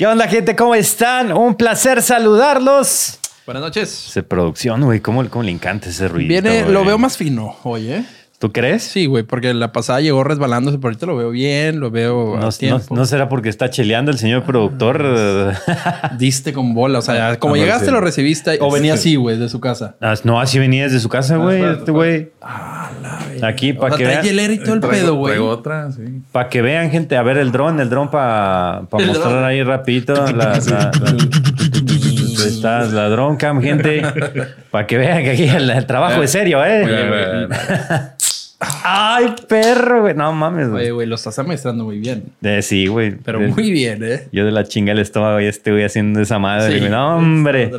¿Qué onda, gente? ¿Cómo están? Un placer saludarlos. Buenas noches. Ese producción, güey, ¿cómo, cómo le encanta ese ruido? Viene, lo veo más fino hoy, ¿eh? ¿Tú crees? Sí, güey, porque la pasada llegó resbalándose, pero ahorita lo veo bien, lo veo no, a tiempo. No, no, será porque está cheleando el señor productor? Diste con bola, o sea, como llegaste sí. lo recibiste o venía así, güey, de su casa. Ah, no, así venía desde su casa, güey, este güey. Ah, la Aquí para que trae vean. hielera y todo el pedo, güey. Traigo otra, sí. Para que vean, gente, a ver el dron, el dron para El mostrar dron. ahí rapidito. La, la, la- dron cam, gente. Para que vean que aquí el, el trabajo es serio, Muy ¿eh? bien, muy bien. Ay, perro, güey. No mames, Oye, güey. güey, lo estás amaestrando muy bien. Eh, sí, güey. Pero Eh, muy bien, ¿eh? Yo de la chinga el estómago y este güey haciendo esa madre. Sí. güey. No, hombre.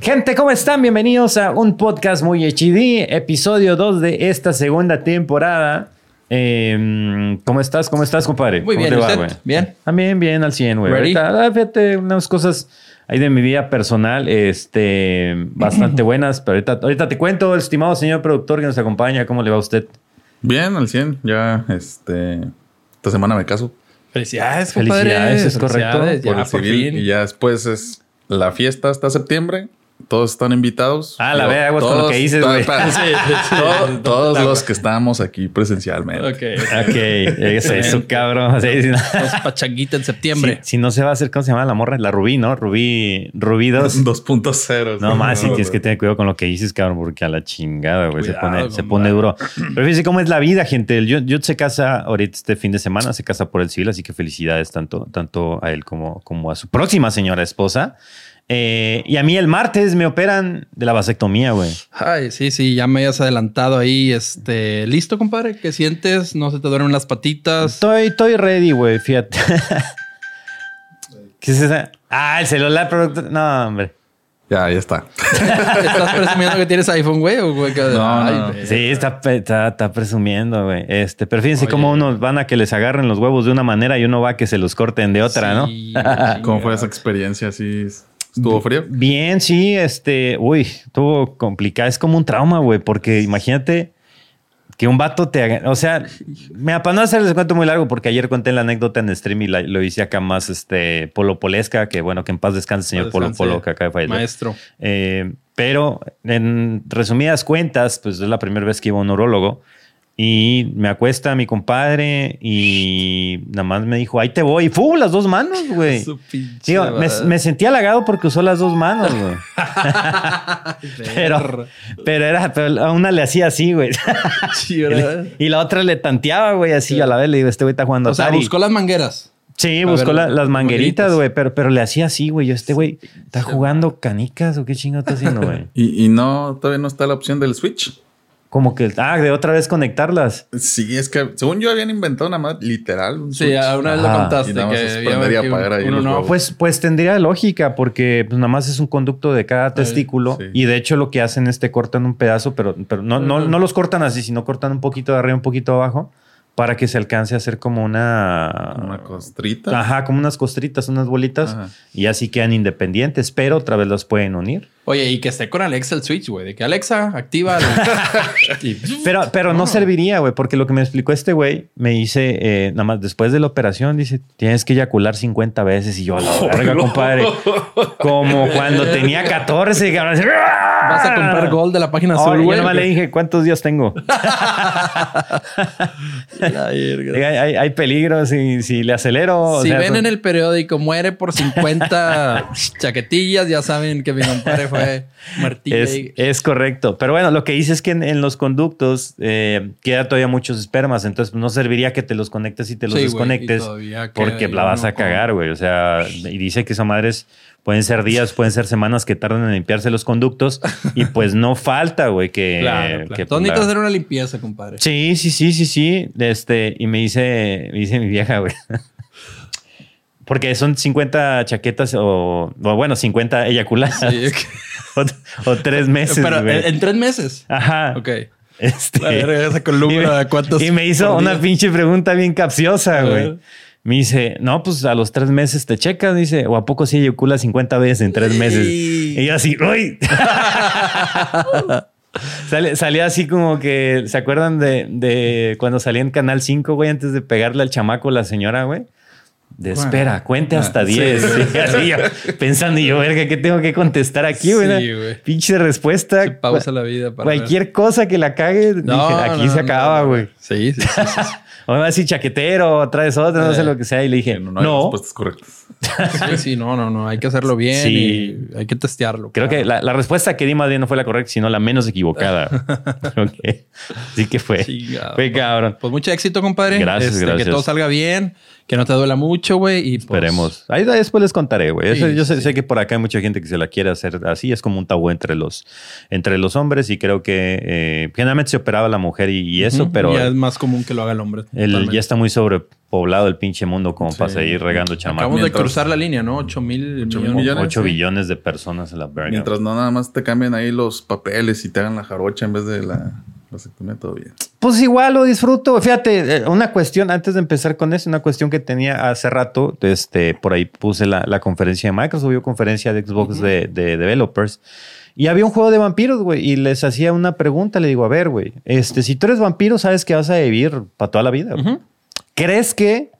Gente, ¿cómo están? Bienvenidos a un podcast muy HD, episodio 2 de esta segunda temporada. Eh, ¿Cómo estás? ¿Cómo estás, compadre? Muy ¿Cómo bien, te va, güey? Bien. También bien al 100, güey. Ahorita, ah, fíjate, unas cosas ahí de mi vida personal, este, bastante buenas, pero ahorita, ahorita te cuento, estimado señor productor que nos acompaña, ¿cómo le va a usted? Bien, al 100. Ya, este... Esta semana me caso Felicidades, compadre. Felicidades, es correcto. Felicidades, por Ya, el por civil. fin. Y ya después es la fiesta hasta septiembre. Todos están invitados. Ah, la Digo, verga, con lo que dices, to- güey. espera, Sí, sí, sí. todo- Todos los que estamos aquí presencialmente. Ok. Ok, es eso, cabrón. Sí, sí, no. Vamos pa' changuita en septiembre. Si, si no se va a hacer, ¿cómo se llama la morra? La Rubí, ¿no? Rubí, Rubí 2. 2.0. No más, sí No, tienes que tener cuidado con lo que dices, cabrón, porque a la chingada, güey, se pone, se pone duro. Pero fíjense cómo es la vida, gente. El Yud se casa ahorita este fin de semana, se casa por el civil, así que felicidades tanto, tanto a él como, como a su próxima señora esposa. Eh, y a mí el martes me operan de la vasectomía, güey. Ay, sí, sí, ya me hayas adelantado ahí. Este, ¿listo, compadre? ¿Qué sientes? ¿No se te duermen las patitas? Estoy, estoy ready, güey, fíjate. ¿Qué es esa? Ah, el celular productor. No, hombre. Ya, ya está. ¿Estás presumiendo que tienes iPhone, güey? ¿O güey, que- No, Ay, no. güey. Sí, está, está, está presumiendo, güey. Este, pero fíjense Oye. cómo unos van a que les agarren los huevos de una manera y uno va a que se los corten de otra, Sí, ¿no? ¿Cómo fue esa experiencia? ¿Sí estuvo frío? Bien, sí, este, uy, estuvo complicado. Es como un trauma, güey, porque imagínate que un vato te haga, o sea, mira, para no hacerles cuento muy largo, porque ayer conté la anécdota en stream y la- lo hice acá más, este, polo polesca, que bueno, que en paz descanse, señor Polo Polo, que acaba de fallecer. Maestro. Eh, pero en resumidas cuentas, pues es la primera vez que iba a un neurólogo y me acuesta mi compadre y nada más me dijo, ahí te voy. Y ¡fu! Las dos manos, güey. Digo, me, me sentí halagado porque usó las dos manos, güey. Pero, pero era, pero a una le hacía así, güey. Sí, ¿verdad? y la otra le tanteaba, güey, así a la vez. Le digo, este güey está jugando O sea, Atari. buscó las mangueras. Sí, A buscó ver, la- las mangueritas, güey, pero, pero le hacía así, güey. Yo, este güey, ¿está jugando canicas o qué chingado está haciendo, güey? ¿Y, y no, todavía no está la opción del Switch? Como que, ah, de otra vez conectarlas. Sí, es que según yo habían inventado una más literal. Un Sí, una vez lo contaste. Y nada más que es había prender y que apagar ahí uno los no. Pues, pues tendría lógica, porque pues, nada más es un conducto de cada testículo. sí. Y de hecho, lo que hacen es te cortan un pedazo, pero, pero no, no, no los cortan así, sino cortan un poquito de arriba, un poquito de abajo, para que se alcance a hacer como una. Una costrita. Ajá, como unas costritas, unas bolitas. Ajá. Y así quedan independientes, pero otra vez las pueden unir. Oye, y que esté con Alexa el Switch, güey. De que Alexa activa. el- Pero, pero no, serviría, güey, porque lo que me explicó este güey, me dice, eh, nada más después de la operación, dice, tienes que eyacular 50 veces. Y yo, a la verga, compadre. Como cuando tenía 14, cabrón. así, Vas a comprar gold de la página Ay, azul, yo güey. nomás ¿o le dije, ¿cuántos días tengo? Hay, hay, hay peligro si, si le acelero. o Si sea, ven son- en el periódico muere por 50 chaquetillas, ya saben que mi compadre fue Martín. Es, es correcto. Pero bueno, lo que dice es que en, en los conductos eh, queda todavía muchos espermas. Entonces no serviría que te los conectes y te los Sí, desconectes. porque la vas a cagar, güey. O sea, y dice que esas madres pueden ser días, pueden ser semanas que tardan en limpiarse los conductos. y pues no falta, güey, que. Claro, que, claro. pues, Todos la- necesitas hacer una limpieza, compadre. Sí, sí, sí, sí, sí. Este, y me dice, me dice mi vieja, güey. Porque son 50 chaquetas o, o bueno, 50 eyaculadas. Sí, o, o tres meses. Pero en, en tres meses. Ajá. Ok. Este, La verga, esa columna, y ¿cuántos Y me hizo una día? pinche pregunta bien capciosa, güey. ver. Me dice, no, pues a los tres meses te checas, dice, o a poco sí eyacula 50 veces en tres meses. Y- Y yo así, uy. Sale- salía así como que, ¿se acuerdan de, de cuando salía en Canal 5, güey, antes de pegarle al chamaco la señora, güey? De espera, cuente hasta 10. Sí, así yo, pensando, y yo, verga, ¿qué tengo que contestar aquí, güey? Sí. Pinche respuesta. Se pausa la vida para Cualquier cosa que la cague, dije, aquí no, se no, acaba, no. güey. Sí, sí, sí, sí, sí. O me va a decir chaquetero, traes otra, no sé Eh, lo que sea. Y le dije, no, no, no hay respuestas correctas. Sí, sí, no, no, no. Hay que hacerlo bien Sí. y hay que testearlo. Creo que la, la respuesta que di más bien no fue la correcta, sino la menos equivocada. Ok. Así que fue. Fue cabrón. Pues mucho éxito, compadre. Gracias, Este, gracias. Que todo salga bien, que no te duela mucho, güey. Y pues, Esperemos. Ahí después les contaré, güey. Sí, yo sé, sí. sé que por acá hay mucha gente que se la quiere hacer así. Es como un tabú entre los, entre los hombres y creo que eh, generalmente se operaba la mujer y, y eso, pero Ya es más común que lo haga el hombre. el, ya está muy sobrepoblado el pinche mundo como para Sí. seguir regando chamacos. Acabamos de cruzar la línea, ¿no? 8 mil Ocho mil millones. millones. 8 sí. billones de personas en la verga. Mientras no nada más te cambien ahí los papeles y te hagan la jarocha en vez de la vasectomía, todo bien. Pues igual lo disfruto. Fíjate, eh, una cuestión, antes de empezar con eso, una cuestión que tenía hace rato, este, por ahí puse la, la conferencia de Microsoft, hubo conferencia de Xbox de, de developers. Y había un juego de vampiros, güey, y les hacía una pregunta, le digo, a ver, güey, este, si tú eres vampiro, sabes que vas a vivir para toda la vida. ¿Crees que?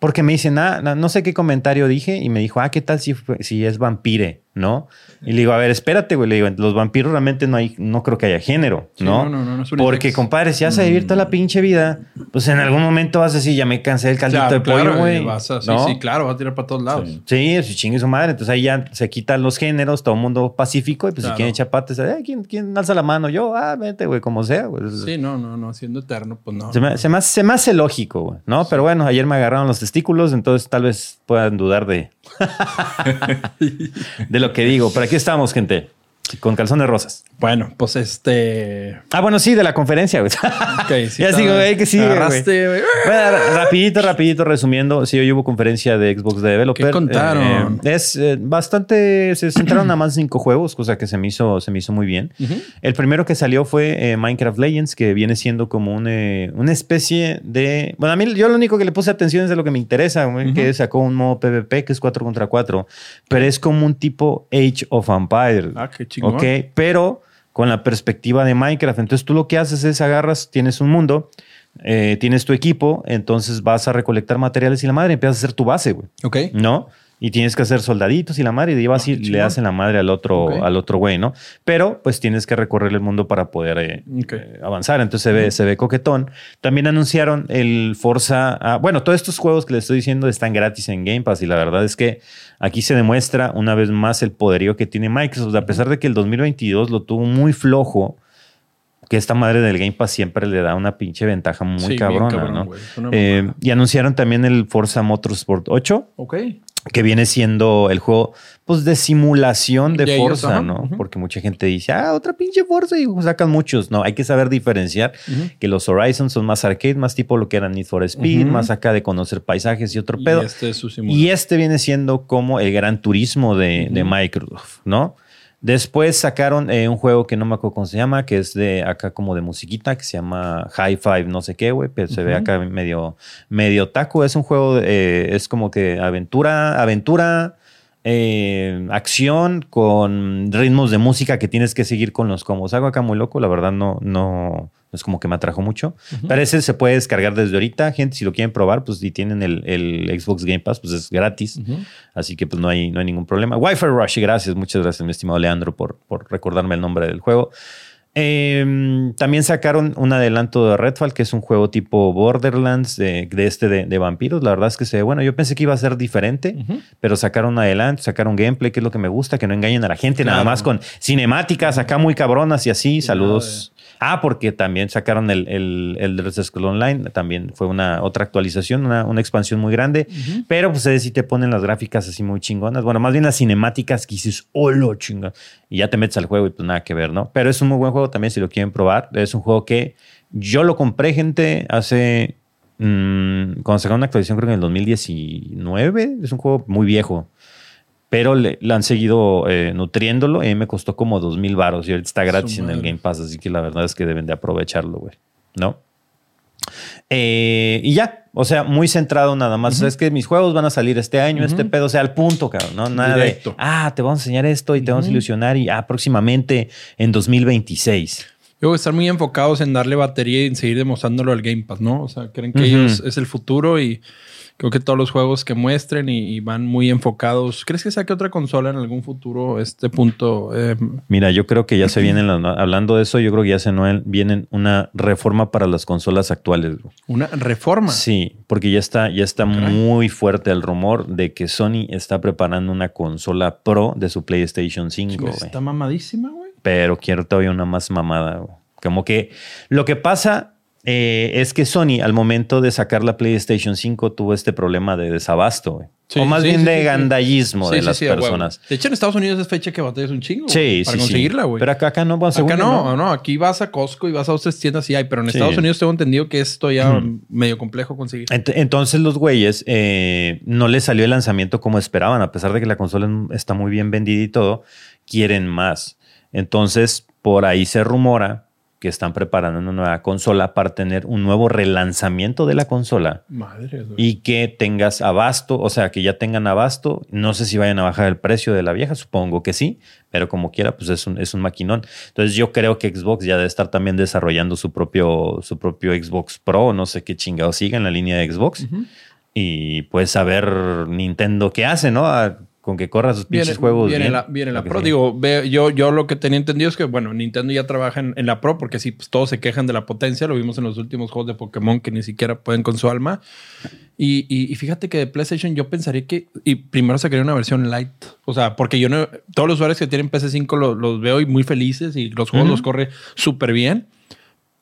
Porque me dicen, ah, no, sé qué comentario dije, y me dijo, ah, ¿qué tal si, fue- si es vampire? ¿No? Y le digo, a ver, espérate, güey. Le digo, los vampiros realmente no hay, no creo que haya género, Sí, ¿no? no, no, no, no es un Porque, compadre, si vas a vivir toda la pinche vida, pues en algún momento vas a decir, ya me cansé del caldito de pollo, claro, güey. y vas a- sí, ¿no? sí, claro, va a tirar para todos lados. Sí. Sí, chingue su madre. Entonces ahí ya se quitan los géneros, todo el mundo pacífico. Y pues Claro. si quieren chapates, "Ay, ¿quién, ¿quién alza la mano? Yo, ah, vete, güey, como sea, güey. Sí, no, no, no, siendo eterno, pues no. Se me, se me hace, se me hace lógico, güey, ¿no? Pero bueno, ayer me agarraron los testículos, entonces tal vez puedan dudar de, de lo que digo. Pero aquí estamos, gente, con calzones rosas. Bueno, pues este. Ah, bueno, sí, de la conferencia, güey. Ok, sí ya sigo, güey, que güey. Agarraste, güey. Bueno, ra- rapidito, rapidito, resumiendo. Sí, hoy hubo conferencia de Xbox de Developer. ¿Qué contaron? Eh, es eh, bastante... Se centraron a más cinco juegos, cosa que se me hizo, se me hizo muy bien. Ujú. El primero que salió fue eh, Minecraft Legends, que viene siendo como un, eh, una especie de... Bueno, a mí yo lo único que le puse atención es de lo que me interesa, güey, que sacó un modo PvP que es 4 contra 4, pero es como un tipo Age of Empires. Ah, qué chingón. Ok, pero con la perspectiva de Minecraft. Entonces tú lo que haces es agarras, tienes un mundo, eh, tienes tu equipo, entonces vas a recolectar materiales y la madre empiezas a hacer tu base, güey. Ok. ¿No? Y tienes que hacer soldaditos y la madre, y de ahí vas Ah, y le chingón. hacen la madre al otro, al otro güey, ¿no? Pero pues tienes que recorrer el mundo para poder eh, eh, avanzar. Entonces se ve, se ve coquetón. También anunciaron el Forza. ah, bueno, todos estos juegos que les estoy diciendo están gratis en Game Pass y la verdad es que aquí se demuestra una vez más el poderío que tiene Microsoft. A pesar de que el 2022 lo tuvo muy flojo, que esta madre del Game Pass siempre le da una pinche ventaja muy Sí, cabrona, cabrón, ¿no? Eh, y anunciaron también el Forza Motorsport 8 Ok. Que viene siendo el juego pues de simulación de, De Forza, ¿no? Porque mucha gente dice, ah, otra pinche Forza y sacan muchos. No, hay que saber diferenciar que los Horizon son más arcade, más tipo lo que era Need for Speed, más acá de conocer paisajes y otro Y pedo. este es su. Y este viene siendo como el gran turismo de, de. Microsoft, ¿no? Después sacaron eh, un juego que no me acuerdo cómo se llama, que es de acá como de musiquita, que se llama High Five, no sé qué, güey, pero se ve acá medio, medio taco. Es un juego, eh, es como que aventura, aventura, eh, acción con ritmos de música que tienes que seguir con los combos. Algo acá muy loco, la verdad no, no, no es como que me atrajo mucho. Pero ese se puede descargar desde ahorita, gente, si lo quieren probar, pues si tienen el, el Xbox Game Pass, pues es gratis. Así que pues no hay, no hay ningún problema. Wi-Fi Rush, gracias, muchas gracias, mi estimado Leandro, por, por recordarme el nombre del juego. Eh, también sacaron un adelanto de Redfall, que es un juego tipo Borderlands de, de este de, de vampiros. La verdad es que se ve bueno. Yo pensé que iba a ser diferente, pero sacaron un adelanto, sacaron gameplay, que es lo que me gusta, que no engañen a la gente, nada más con cinemáticas acá muy cabronas y así. Sí, Saludos. Ah, porque también sacaron el, el, el Elder Scrolls Online, también fue una otra actualización, una, una expansión muy grande, pero pues si te ponen las gráficas así muy chingonas, bueno, más bien las cinemáticas que dices, oh, lo chinga, y ya te metes al juego y pues nada que ver, ¿no? Pero es un muy buen juego también si lo quieren probar, es un juego que yo lo compré, gente, hace, mm, cuando sacaron una actualización creo que en el 2019, es un juego muy viejo, pero le, le han seguido eh, nutriéndolo y me costó como dos mil baros y ahorita está gratis en el. Game Pass, así que la verdad es que deben de aprovecharlo, güey. ¿No? Eh, y ya, o sea, muy centrado nada más. Es que mis juegos van a salir este año, este pedo, o sea, al punto, cabrón, ¿no? Nada Directo. de, ah, te vamos a enseñar esto y te vamos a ilusionar y, ah, próximamente en 2026. Yo creo que están muy enfocados en darle batería y en seguir demostrándolo al Game Pass, ¿no? O sea, creen que ellos es el futuro y creo que todos los juegos que muestren y, y van muy enfocados. ¿Crees que saque otra consola en algún futuro este punto? Eh, Mira, yo creo que ya se vienen, hablando de eso, yo creo que ya se vienen una reforma para las consolas actuales. güey. una reforma. Sí, porque ya está, ya está Caray. muy fuerte el rumor de que Sony está preparando una consola pro de su PlayStation 5. Chinga, güey. Está mamadísima, güey. Pero quiero todavía una más mamada. güey. Como que lo que pasa eh, es que Sony al momento de sacar la PlayStation 5 tuvo este problema de desabasto. Sí, o más sí, bien sí, de gandallismo de las personas. De hecho, en Estados Unidos es fecha que batallas un chingo. Güey, Para conseguirla, güey. Pero acá, acá no, bueno, Acá yo no, no, aquí vas a Costco y vas a otras tiendas y hay, pero en. Estados Unidos tengo entendido que esto ya medio complejo conseguir. Ent- Entonces los güeyes eh, no les salió el lanzamiento como esperaban, a pesar de que la consola está muy bien vendida y todo, quieren más. Entonces por ahí se rumora que están preparando una nueva consola para tener un nuevo relanzamiento de la consola Madre, y que tengas abasto, o sea, que ya tengan abasto. No sé si vayan a bajar el precio de la vieja, supongo que sí, pero como quiera, pues es un, es un maquinón. Entonces yo creo que Xbox ya debe estar también desarrollando su propio, su propio Xbox Pro, no sé qué chingado siga en la línea de Xbox. Y pues saber Nintendo qué hace, ¿no? A- con que corra sus pinches juegos. Viene bien, la, viene la lo que Pro. sea. Digo, ve- yo, yo lo que tenía entendido es que, bueno, Nintendo ya trabaja en, en la Pro porque sí, pues todos se quejan de la potencia. Lo vimos en los últimos juegos de Pokémon que ni siquiera pueden con su alma. Y, y- y fíjate que de PlayStation yo pensaría que y primero sacaría una versión light. O sea, porque yo no... Todos los usuarios que tienen PC5 lo- los veo y muy felices y los juegos los corre súper bien.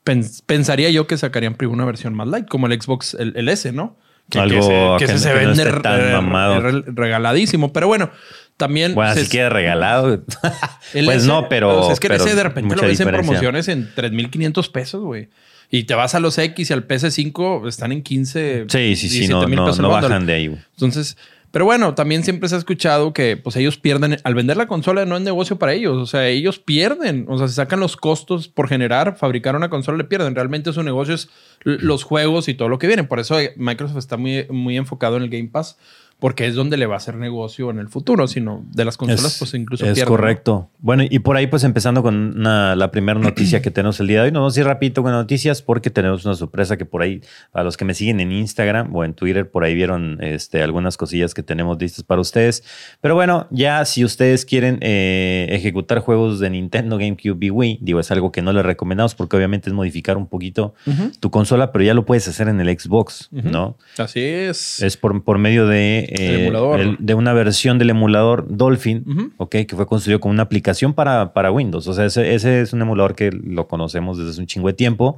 Pens- pensaría yo que sacarían primero una versión más light, como el Xbox, el, el S, ¿no? Algo que, que- ese se que no vende esté tan re- mamado. re- regaladísimo. Pero bueno, también... Bueno, se- si queda regalado. pues S, no, pero. o sea, es que pero S de repente lo ves en promociones en 3.500 pesos, güey. Y te vas a los X y al PS5 están en 15. Sí, sí, sí, 17 no, no, no bajan de ahí. güey. Entonces, pero bueno, también siempre se ha escuchado que pues ellos pierden, al vender la consola no es negocio para ellos, o sea, ellos pierden, o sea, se sacan los costos por generar, fabricar una consola, le pierden. Realmente su negocio es los juegos y todo lo que viene. Por eso eh, Microsoft está muy, muy enfocado en el Game Pass, porque es donde le va a hacer negocio en el futuro, sino de las consolas, pues incluso es correcto. Bueno, y por ahí, pues empezando con una- la primera noticia que tenemos el día de hoy. Nos vamos a ir rapidito con noticias porque tenemos una sorpresa que por ahí, a los que me siguen en Instagram o en Twitter, por ahí vieron este, algunas cosillas que tenemos listas para ustedes. Pero bueno, ya si ustedes quieren eh, ejecutar juegos de Nintendo, GameCube y Wii, digo, es algo que no les recomendamos porque obviamente es modificar un poquito tu consola, pero ya lo puedes hacer en el Xbox. ¿no? Así es. Es por, por medio de, eh, el- de una versión del emulador Dolphin, Ujú. ok, que fue construido como una aplicación para, para Windows. O sea, ese, ese es un emulador que lo conocemos desde hace un chingo de tiempo.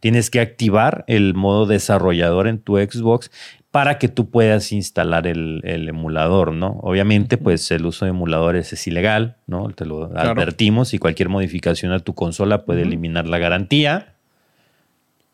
Tienes que activar el modo desarrollador en tu Xbox para que tú puedas instalar el, el emulador, ¿no? Obviamente, pues el uso de emuladores es ilegal, ¿no? Te lo Claro. advertimos y cualquier modificación a tu consola puede eliminar la garantía.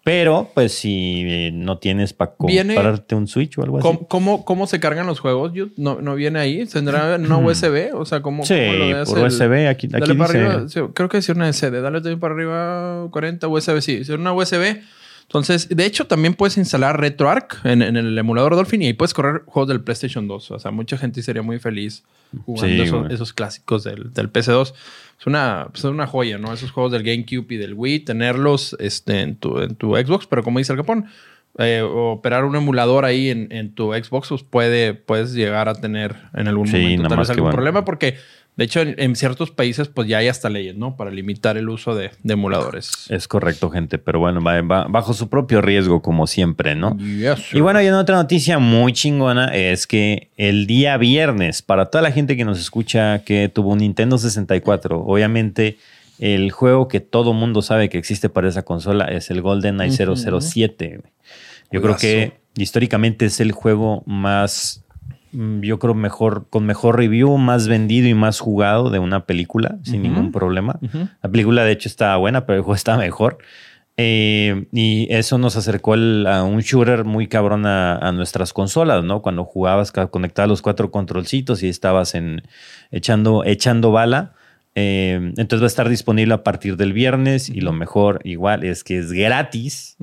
Pero, pues, si eh, no tienes para comprarte un Switch o algo así. ¿Cómo, cómo, cómo se cargan los juegos? No, no viene ahí. ¿Tendrá una USB? O sea, ¿cómo, Sí, cómo lo por el- USB. Aquí, aquí Dale para dice. arriba. Sí, creo que es una SD. Dale también para arriba 40 USB. Sí, es una USB. Entonces, de hecho, también puedes instalar RetroArch en, en el emulador Dolphin y ahí puedes correr juegos del PlayStation 2. O sea, mucha gente sería muy feliz jugando Sí, esos, clásicos del, del PC2. Es una, pues, es una joya, ¿no? Esos juegos del GameCube y del Wii, tenerlos este, en, tu, en tu Xbox, pero como dice el Capón, eh, operar un emulador ahí en, en tu Xbox, pues puede, puedes llegar a tener en algún Sí, momento tal vez algún bueno. problema, porque de hecho en, en ciertos países pues ya hay hasta leyes, ¿no? Para limitar el uso de, de emuladores. Es correcto, gente. Pero bueno, va, va bajo su propio riesgo, como siempre, ¿no? Yes. Y bueno, y en otra noticia muy chingona es que el día viernes, para toda la gente que nos escucha que tuvo un Nintendo 64, obviamente el juego que todo mundo sabe que existe para esa consola es el GoldenEye Ujú. 007. Yo creo que históricamente es el juego más, mm, yo creo mejor, con mejor review, más vendido y más jugado de una película, sin ningún problema. La película, de hecho, estaba buena, pero el juego está mejor. Eh, y eso nos acercó el- a un shooter muy cabrón a, a nuestras consolas, ¿no? Cuando jugabas, conectabas los cuatro controlcitos y estabas en, echando, echando bala. Eh, entonces va a estar disponible a partir del viernes y lo mejor igual es que es gratis.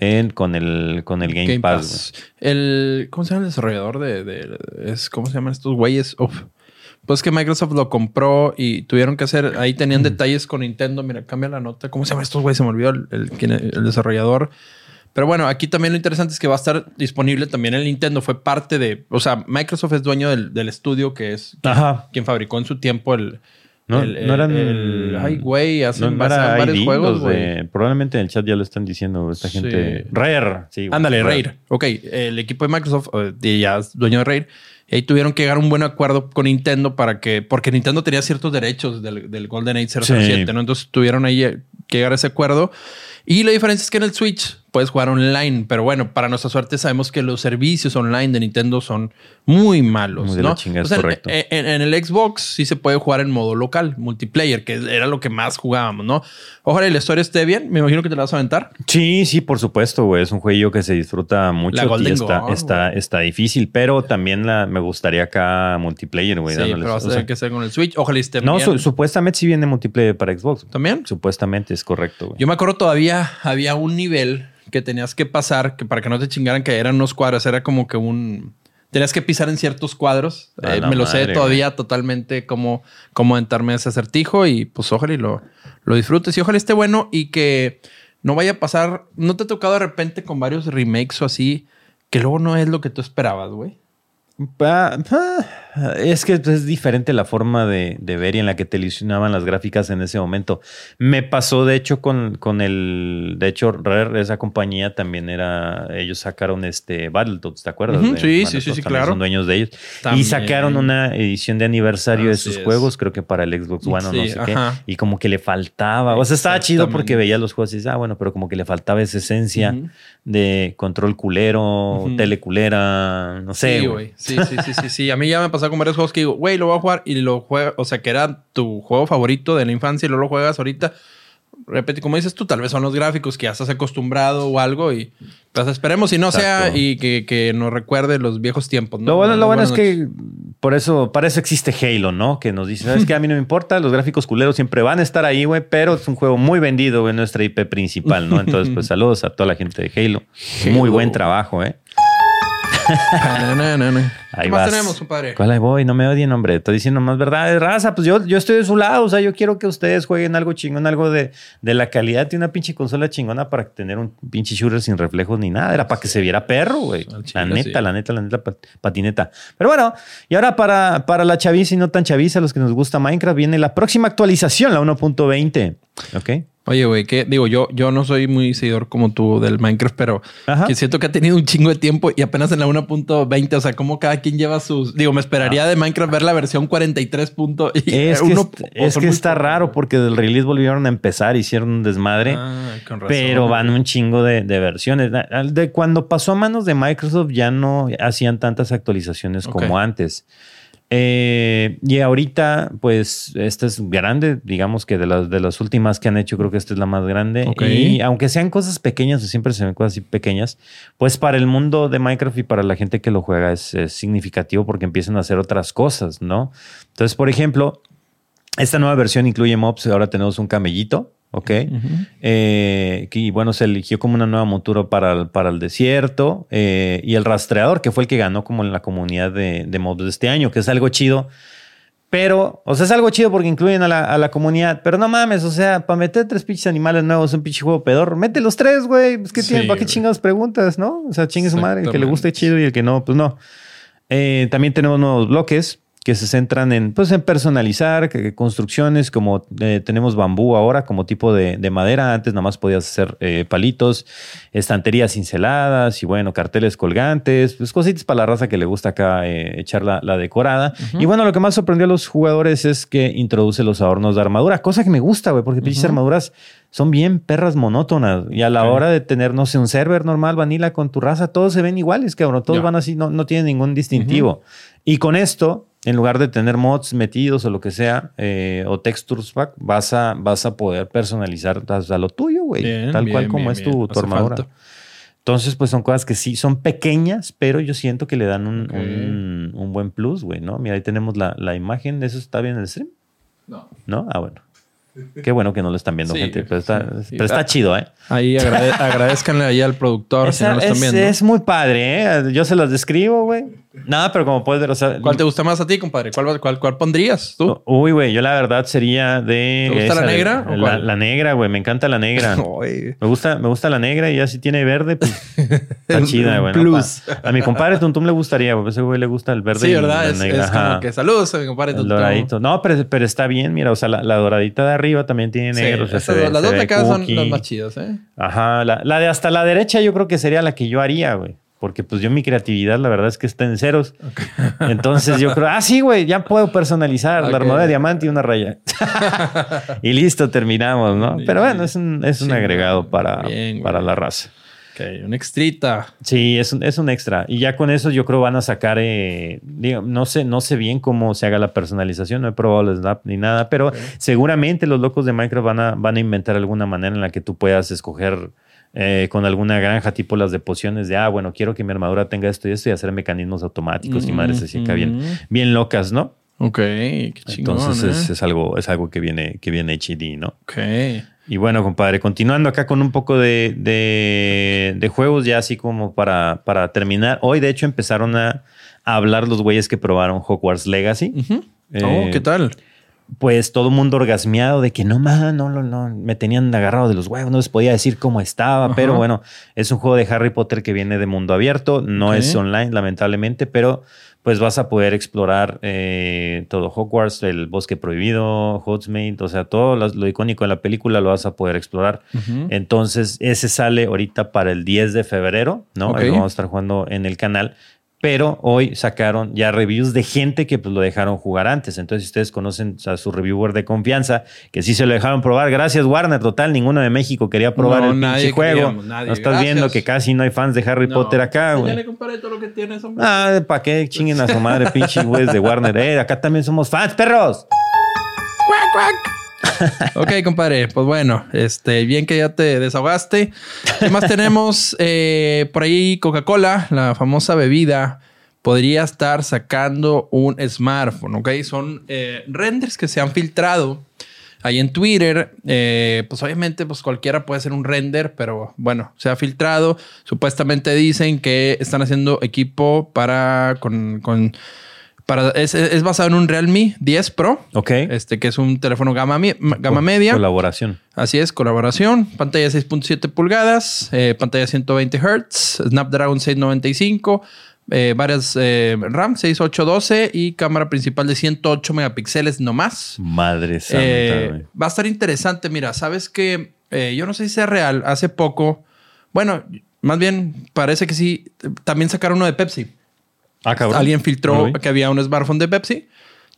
En, con, el, con el Game, Pass. El, ¿Cómo se llama el desarrollador de, de- es, ¿Cómo se llaman estos güeyes? Uf. después que Microsoft lo compró y tuvieron que hacer, ahí tenían detalles con Nintendo. Mira, cambia la nota. ¿Cómo se llama estos güey? Se me olvidó el, el, el desarrollador. Pero bueno, aquí también lo interesante es que va a estar disponible también el Nintendo. Fue parte de, o sea, Microsoft es dueño del, del estudio que es Ajá. quien fabricó en su tiempo el. No, el- no eran. el- ay, güey, hacen, no, era varios ID, juegos, güey. probablemente en el chat ya lo están diciendo esta Sí. gente. Rare. Sí. Ándale, Rare. Raid. Ok, el equipo de Microsoft ya es dueño de. Y ahí tuvieron que llegar a un buen acuerdo con Nintendo para que, porque Nintendo tenía ciertos derechos del, del Golden Age 007, Sí. ¿no? Entonces tuvieron ahí que llegar a ese acuerdo. Y la diferencia es que en el Switch puedes jugar online, pero bueno, para nuestra suerte sabemos que los servicios online de Nintendo son muy malos, Muy de ¿no? la chingada, O sea, correcto. en, en- en el Xbox sí se puede jugar en modo local, multiplayer, que era lo que más jugábamos, ¿no? Ojalá y la historia esté bien. Me imagino que te la vas a aventar. Sí, sí, por supuesto, güey. Es un juego que se disfruta mucho. La y está, está, está difícil, pero también la, me gustaría acá multiplayer, güey. Sí, dándoles- pero vas a tener que hacer con el Switch. Ojalá y esté no, bien. su- supuestamente sí viene multiplayer para Xbox. ¿También? Supuestamente es correcto, güey. Yo me acuerdo todavía había un nivel que tenías que pasar que para que no te chingaran que eran unos cuadros. Era como que un... Tenías que pisar en ciertos cuadros. Eh, me lo sé todavía totalmente cómo, cómo entrarme a ese acertijo y pues ojalá y lo, lo disfrutes y ojalá esté bueno y que no vaya a pasar... ¿No te ha tocado de repente con varios remakes o así que luego no es lo que tú esperabas, güey? Pa- pa- Es que es diferente la forma de, de ver y en la que te ilusionaban las gráficas en ese momento. Me pasó, de hecho, con, con el. De hecho, Rare, esa compañía también era. Ellos sacaron este Battletoads, ¿te acuerdas? De sí, sí, sí, sí, claro. Son dueños de ellos. También. Y sacaron una edición de aniversario de sus juegos, creo que para el Xbox One o no sé ajá. qué. Y como que le faltaba. O sea, estaba chido porque veía los juegos y dices, ah, bueno, pero como que le faltaba esa esencia de control culero, Ujú. tele culera, no sé. Sí, güey. Sí, sí, sí, sí, sí. A mí ya me ha pasado con varios juegos que digo, güey, lo voy a jugar y lo juego, o sea, que era tu juego favorito de la infancia y luego lo juegas ahorita. Repite, como dices tú, tal vez son los gráficos que ya estás acostumbrado o algo y pues esperemos y no sea Exacto. y que, que nos recuerde los viejos tiempos. ¿no? Lo bueno, lo bueno es que por eso, para eso existe Halo, ¿no? Que nos dice, ¿sabes qué? A mí no me importa, los gráficos culeros siempre van a estar ahí, güey, pero es un juego muy vendido en nuestra IP principal, ¿no? Entonces, pues saludos a toda la gente de Halo. Muy Halo. buen trabajo, ¿eh? Na, na, na, na. Ahí ¿Qué más vas. tenemos, compadre? ¿Cuál voy? No me odien, hombre. Estoy diciendo más verdades, raza. Pues yo, yo estoy de su lado. O sea, yo quiero que ustedes jueguen algo chingón, algo de, de la calidad de una pinche consola chingona para tener un pinche shooter sin reflejos ni nada. Era para que se viera perro, güey. La neta, sí. la neta, la neta, pat- patineta. Pero bueno, y ahora para, para la chaviza y no tan chaviza, los que nos gusta Minecraft, viene la próxima actualización, la 1.20. ¿Ok? Oye, güey, que digo, yo, yo no soy muy seguidor como tú del Minecraft, pero Ajá. que siento que ha tenido un chingo de tiempo y apenas en la 1.20, o sea, como cada quien lleva sus. Digo, me esperaría de Minecraft ver la versión 43. punto- y Ah. Es que, uno- es está raro porque del release volvieron a empezar, hicieron un desmadre. Ah, con razón. Pero van un chingo de, de versiones. De cuando pasó a manos de Microsoft ya no hacían tantas actualizaciones como antes. Eh, y ahorita, pues, esta es grande, digamos que de las, de las últimas que han hecho, creo que esta es la más grande. Y aunque sean cosas pequeñas, o siempre se ven cosas así pequeñas, pues para el mundo de Minecraft y para la gente que lo juega es, es significativo porque empiezan a hacer otras cosas, ¿no? Entonces, por ejemplo, esta nueva versión incluye mobs. Ahora tenemos un camellito, ¿ok? Eh, y bueno, se eligió como una nueva montura para el, para el desierto. eh, y el rastreador, que fue el que ganó como en la comunidad de, de mobs de este año, que es algo chido. Pero, o sea, es algo chido porque incluyen a la, a la comunidad. Pero no mames, o sea, para meter tres pinches animales nuevos, un pinche juego pedor, mete los tres, güey. Pues, ¿qué Sí, tienen? ¿Para qué chingados preguntas, no? O sea, chingue su madre. El que le guste chido y el que no, pues no. Eh, también tenemos nuevos bloques que se centran en, pues, en personalizar que- construcciones, como eh, tenemos bambú ahora como tipo de, de madera. Antes nada más podías hacer eh, palitos, estanterías cinceladas y bueno, carteles colgantes, pues cositas para la raza que le gusta acá eh, echar la, la decorada. Y bueno, lo que más sorprendió a los jugadores es que introduce los adornos de armadura, cosa que me gusta, güey, porque pinches Ujú. armaduras son bien perras monótonas. Y a la hora de tener, no sé, un server normal, vanilla con tu raza, todos se ven iguales, cabrón. Todos van así, no, no tienen ningún distintivo. Y con esto, en lugar de tener mods metidos o lo que sea, eh, o textures pack, vas a, vas a poder personalizar hasta lo tuyo, güey. Tal bien, cual como bien, es tu, tu armadura. falta. Entonces, pues son cosas que sí son pequeñas, pero yo siento que le dan un, un- un buen plus, güey, ¿no? Mira, ahí tenemos la, la imagen. ¿Eso está bien en el stream? No. ¿No? Ah, bueno. Qué bueno que no lo están viendo, Sí, gente. Pero está, sí. pero está chido, ¿eh? Ahí agrade- agradezcanle ahí al productor si no Esa- lo están es, viendo. es muy padre, ¿eh? Yo se los describo, güey. Nada, pero como puedes ver, o sea. ¿Cuál te gusta más a ti, compadre? ¿Cuál, cuál, cuál pondrías tú? Uy, güey, yo la verdad sería de. ¿Te gusta la negra o La, la negra, güey. Me encanta la negra. Me gusta, me gusta la negra y ya si tiene verde, pues está chida, güey. plus. A mi compadre Tuntum le gustaría, güey. Ese güey le gusta el verde Sí, y ¿verdad? la Es, negra. es como que saludos, mi compadre. El Tutum. doradito. No, pero, pero está bien, mira, o sea, la, la doradita de arriba también tiene Sí, negro. o sea, las dos de acá son las más chidas, ¿eh? Ajá, la, la de hasta la derecha yo creo que sería la que yo haría, güey. Porque pues yo mi creatividad la verdad es que está en ceros. Entonces yo creo, ah, sí, güey, ya puedo personalizar la armadura de diamante y una raya. y listo, terminamos, ¿no? Pero bueno, es un, es un Sí, agregado para, bien, para la raza. Ok, un extrita. Sí, es un, es un extra. Y ya con eso yo creo van a sacar, eh, digo, no sé, no sé bien cómo se haga la personalización, no he probado el Snap ni nada, pero seguramente los locos de Minecraft van a, van a inventar alguna manera en la que tú puedas escoger eh, con alguna granja, tipo las de pociones, de, ah, bueno, quiero que mi armadura tenga esto y esto y hacer mecanismos automáticos y madres así acá bien, bien locas, ¿no? Ok, qué chingón, Entonces es, ¿eh? es algo, es algo que viene, que viene HD, ¿no? Ok. Y bueno, compadre, continuando acá con un poco de, de- de juegos, ya así como para, para terminar. Hoy, de hecho, empezaron a, a hablar los güeyes que probaron Hogwarts Legacy. Ujú. Eh, oh, ¿qué tal? Pues todo el mundo orgasmeado de que no, man, no, no, no, me tenían agarrado de los huevos, no les podía decir cómo estaba, Ajá. pero bueno, es un juego de Harry Potter que viene de mundo abierto, no es online, lamentablemente, pero pues vas a poder explorar eh, todo Hogwarts, el bosque prohibido, Hogsmeade, o sea, todo lo, lo icónico de la película lo vas a poder explorar. Entonces, ese sale ahorita para el 10 de febrero, ¿no? Ahí lo vamos a estar jugando en el canal. Pero hoy sacaron ya reviews de gente que pues, lo dejaron jugar antes. Entonces, si ustedes conocen a su reviewer de confianza, que sí se lo dejaron probar, gracias Warner, total, ninguno de México quería probar No, el nadie pinche juego. nadie. No estás Gracias. viendo que casi no hay fans de Harry No. Potter acá, Ya güey. le comparé todo lo que tienes, hombre. Ah, ¿para qué chinguen a su madre, pinche güeyes de Warner? Eh, acá también somos fans, perros. Ok, compadre, pues bueno, este, bien que ya te desahogaste. ¿Qué más tenemos? Eh, por ahí Coca-Cola, la famosa bebida, podría estar sacando un smartphone, ¿ok? Son eh, renders que se han filtrado ahí en Twitter. Eh, pues obviamente, pues cualquiera puede hacer un render, pero bueno, se ha filtrado. Supuestamente dicen que están haciendo equipo para con... con para, es, es basado en un Realme 10 Pro. Ok. Este que es un teléfono gama, gama media. Colaboración. Así es, colaboración. Pantalla 6.7 pulgadas, eh, pantalla 120 Hz, Snapdragon 695, eh, varias eh, RAM 6812 y cámara principal de 108 megapíxeles no más. Madre santa, va a estar interesante. Mira, sabes que yo no sé si sea real. Hace poco, bueno, más bien parece que sí. También sacaron uno de Pepsi. Ah, cabrón. Alguien filtró que había un smartphone de Pepsi.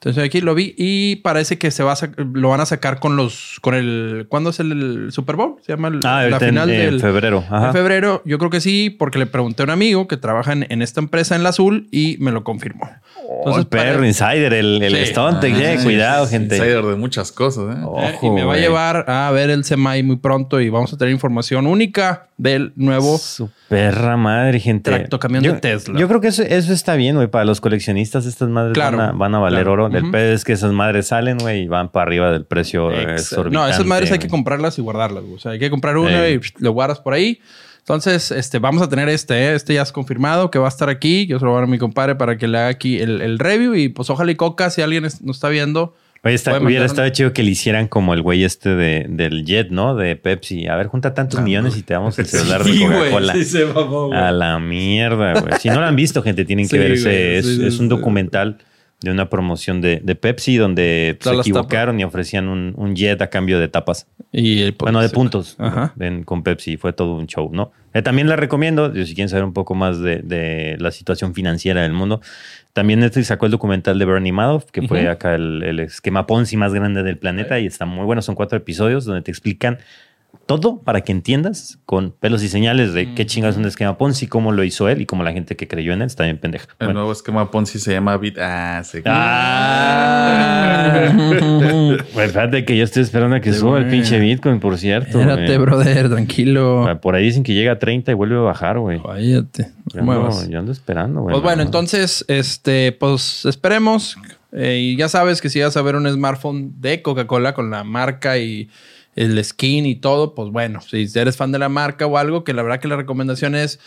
Entonces aquí lo vi y parece que se va a lo van a sacar con los con el ¿cuándo es el, el Super Bowl? Se llama el- Ah, la final en del febrero. Ajá. En febrero, yo creo que sí, porque le pregunté a un amigo que trabaja en, en esta empresa en la azul y me lo confirmó. Oh, el perro insider, el, el Sí. Eh, Ah, cuidado, sí, gente. Insider de muchas cosas, ¿eh? Oh. Eh, y Ojo, me va a llevar a ver el SEMAI muy pronto y vamos a tener información única del nuevo. Su perra madre, gente. Tractocamión yo, de Tesla. Yo creo que eso, eso está bien, güey. Para los coleccionistas, estas madres Claro, van, a, van a valer claro. oro. El Ujú. pedo es que esas madres salen, güey, y van para arriba del precio eh, Ex- exorbitante. No, esas madres hay que comprarlas y guardarlas. güey. O sea, hay que comprar una y lo guardas por ahí. Entonces, este, vamos a tener este. ¿eh? Este ya es confirmado que va a estar aquí. Yo se lo voy a dar a mi compadre para que le haga aquí el, el review. Y pues ojalá y coca, si alguien es- nos está viendo. Oye, está- hubiera mandar estado chido que le hicieran como el güey este de, del Jet, ¿no? De Pepsi. A ver, junta tantos millones y te damos el celular de Sí, güey, Coca-Cola. sí se mamó, güey. A la mierda, güey. Si no lo han visto, gente, tienen que Sí, ver ese. güey, Es, sí, sí, es un documental de una promoción de, de Pepsi donde se equivocaron y ofrecían un, un jet a cambio de tapas. Y el- Bueno, de puntos Ajá. en- con Pepsi. Fue todo un show, ¿no? Eh, también les recomiendo, si quieren saber un poco más de, de la situación financiera del mundo, también Netflix sacó el documental de Bernie Madoff, que fue acá el, el esquema Ponzi más grande del planeta y está muy bueno. Son cuatro episodios donde te explican todo para que entiendas con pelos y señales de qué chingas es un esquema Ponzi, cómo lo hizo él y cómo la gente que creyó en él está bien pendeja. El Bueno. nuevo esquema Ponzi se llama Bit. Ah, sí. Ah, Pues fíjate que yo estoy esperando a que Sí, suba el pinche Bitcoin, por cierto. Espérate, brother, tranquilo. Ah, Por ahí dicen que llega a 30 y vuelve a bajar, güey. Cállate. Yo no ando, muevas. yo ando esperando, güey. Pues bueno, No, no. entonces, este, pues esperemos. Eh, y ya sabes que si vas a ver un smartphone de Coca-Cola con la marca y el skin y todo, pues bueno, si eres fan de la marca o algo, que la verdad que la recomendación es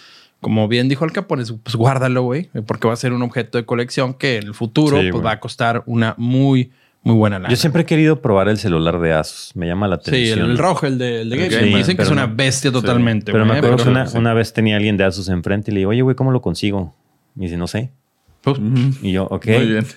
como bien dijo el Capone, pues guárdalo, güey, porque va a ser un objeto de colección que en el futuro Sí, pues, va a costar una muy, muy buena lana. Yo siempre he querido probar el celular de Asus. Me llama la Sí, atención. el, el rojo, el de, el de Dicen que es una no- bestia totalmente. Pero me acuerdo que una, sí. una vez tenía alguien de Asus enfrente y le digo, oye, güey, ¿cómo lo consigo? Me dice, no sé. Pues, Y yo, ok, Muy bien.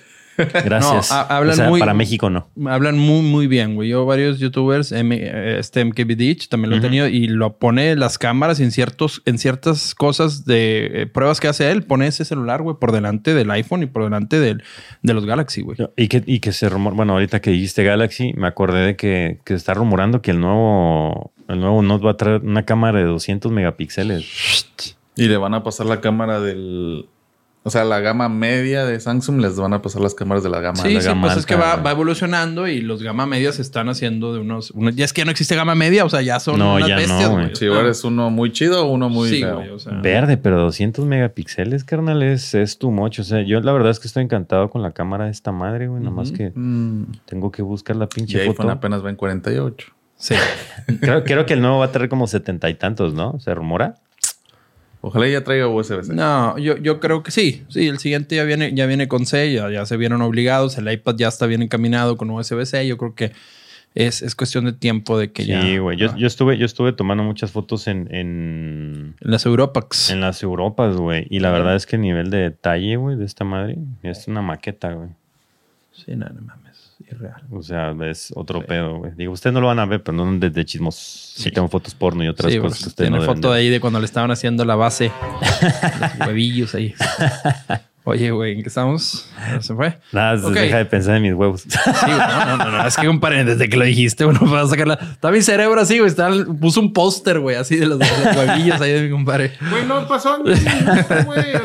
gracias. No, ha- hablan o sea, muy- para México no. Hablan muy, muy bien, güey. Yo, varios youtubers, M, eh, este MKBDich también lo he tenido y lo pone las cámaras en ciertos, en ciertas cosas de eh, pruebas que hace él. Pone ese celular, güey, por delante del iPhone y por delante del, de los Galaxy, güey. Y que, y que se rumor, bueno, ahorita que dijiste Galaxy, me acordé de que, que se está rumorando que el nuevo, el nuevo Note va a traer una cámara de 200 megapíxeles. Y le van a pasar la cámara del. O sea, la gama media de Samsung les van a pasar las cámaras de la gama Sí, la sí, gama pues es que va, va evolucionando y los gama medias se están haciendo de unos, unos- Ya es que ya no existe gama media, o sea, ya son No, unas ya no, bestias, güey. güey. Si ahora es uno muy chido o uno muy Sí, güey, o sea. Verde, pero 200 megapíxeles, carnal, es, es too much. O sea, yo la verdad es que estoy encantado con la cámara de esta madre, güey. Nada más Ujú. que Mm, tengo que buscar la y pinche iPhone foto. apenas va en 48. Sí. Creo, creo que el nuevo va a traer como setenta y tantos, ¿no? ¿Se rumora? Ojalá ya traiga USB-C. No, yo, yo creo que sí. Sí, el siguiente ya viene, ya viene con C, ya, ya se vieron obligados. El iPad ya está bien encaminado con USB-C. Yo creo que es, es cuestión de tiempo de que ya. Sí, güey. Yo, yo estuve, yo estuve tomando muchas fotos en, en, En las Europax. en las Europas, güey. Y la verdad es que el nivel de detalle, güey, de esta madre es una maqueta, güey. Sí, no, no mames. O sea, es otro Sí. pedo, güey. Digo, ustedes no lo van a ver, pero no desde chismos. Sí, Sí. tengo fotos porno y otras Sí, cosas que ustedes tiene no foto ahí de cuando le estaban haciendo la base. los huevillos ahí. Oye, güey, ¿en qué estamos? ¿Se fue? Nada, deja de pensar en mis huevos. Sí, güey, no, no, no, no, Es que, compadre, desde que lo dijiste, bueno, para sacarla. Está mi cerebro así, güey. Está, puso un póster, güey, así de los, huevillos ahí de mi compadre. Güey, no pasó güey. O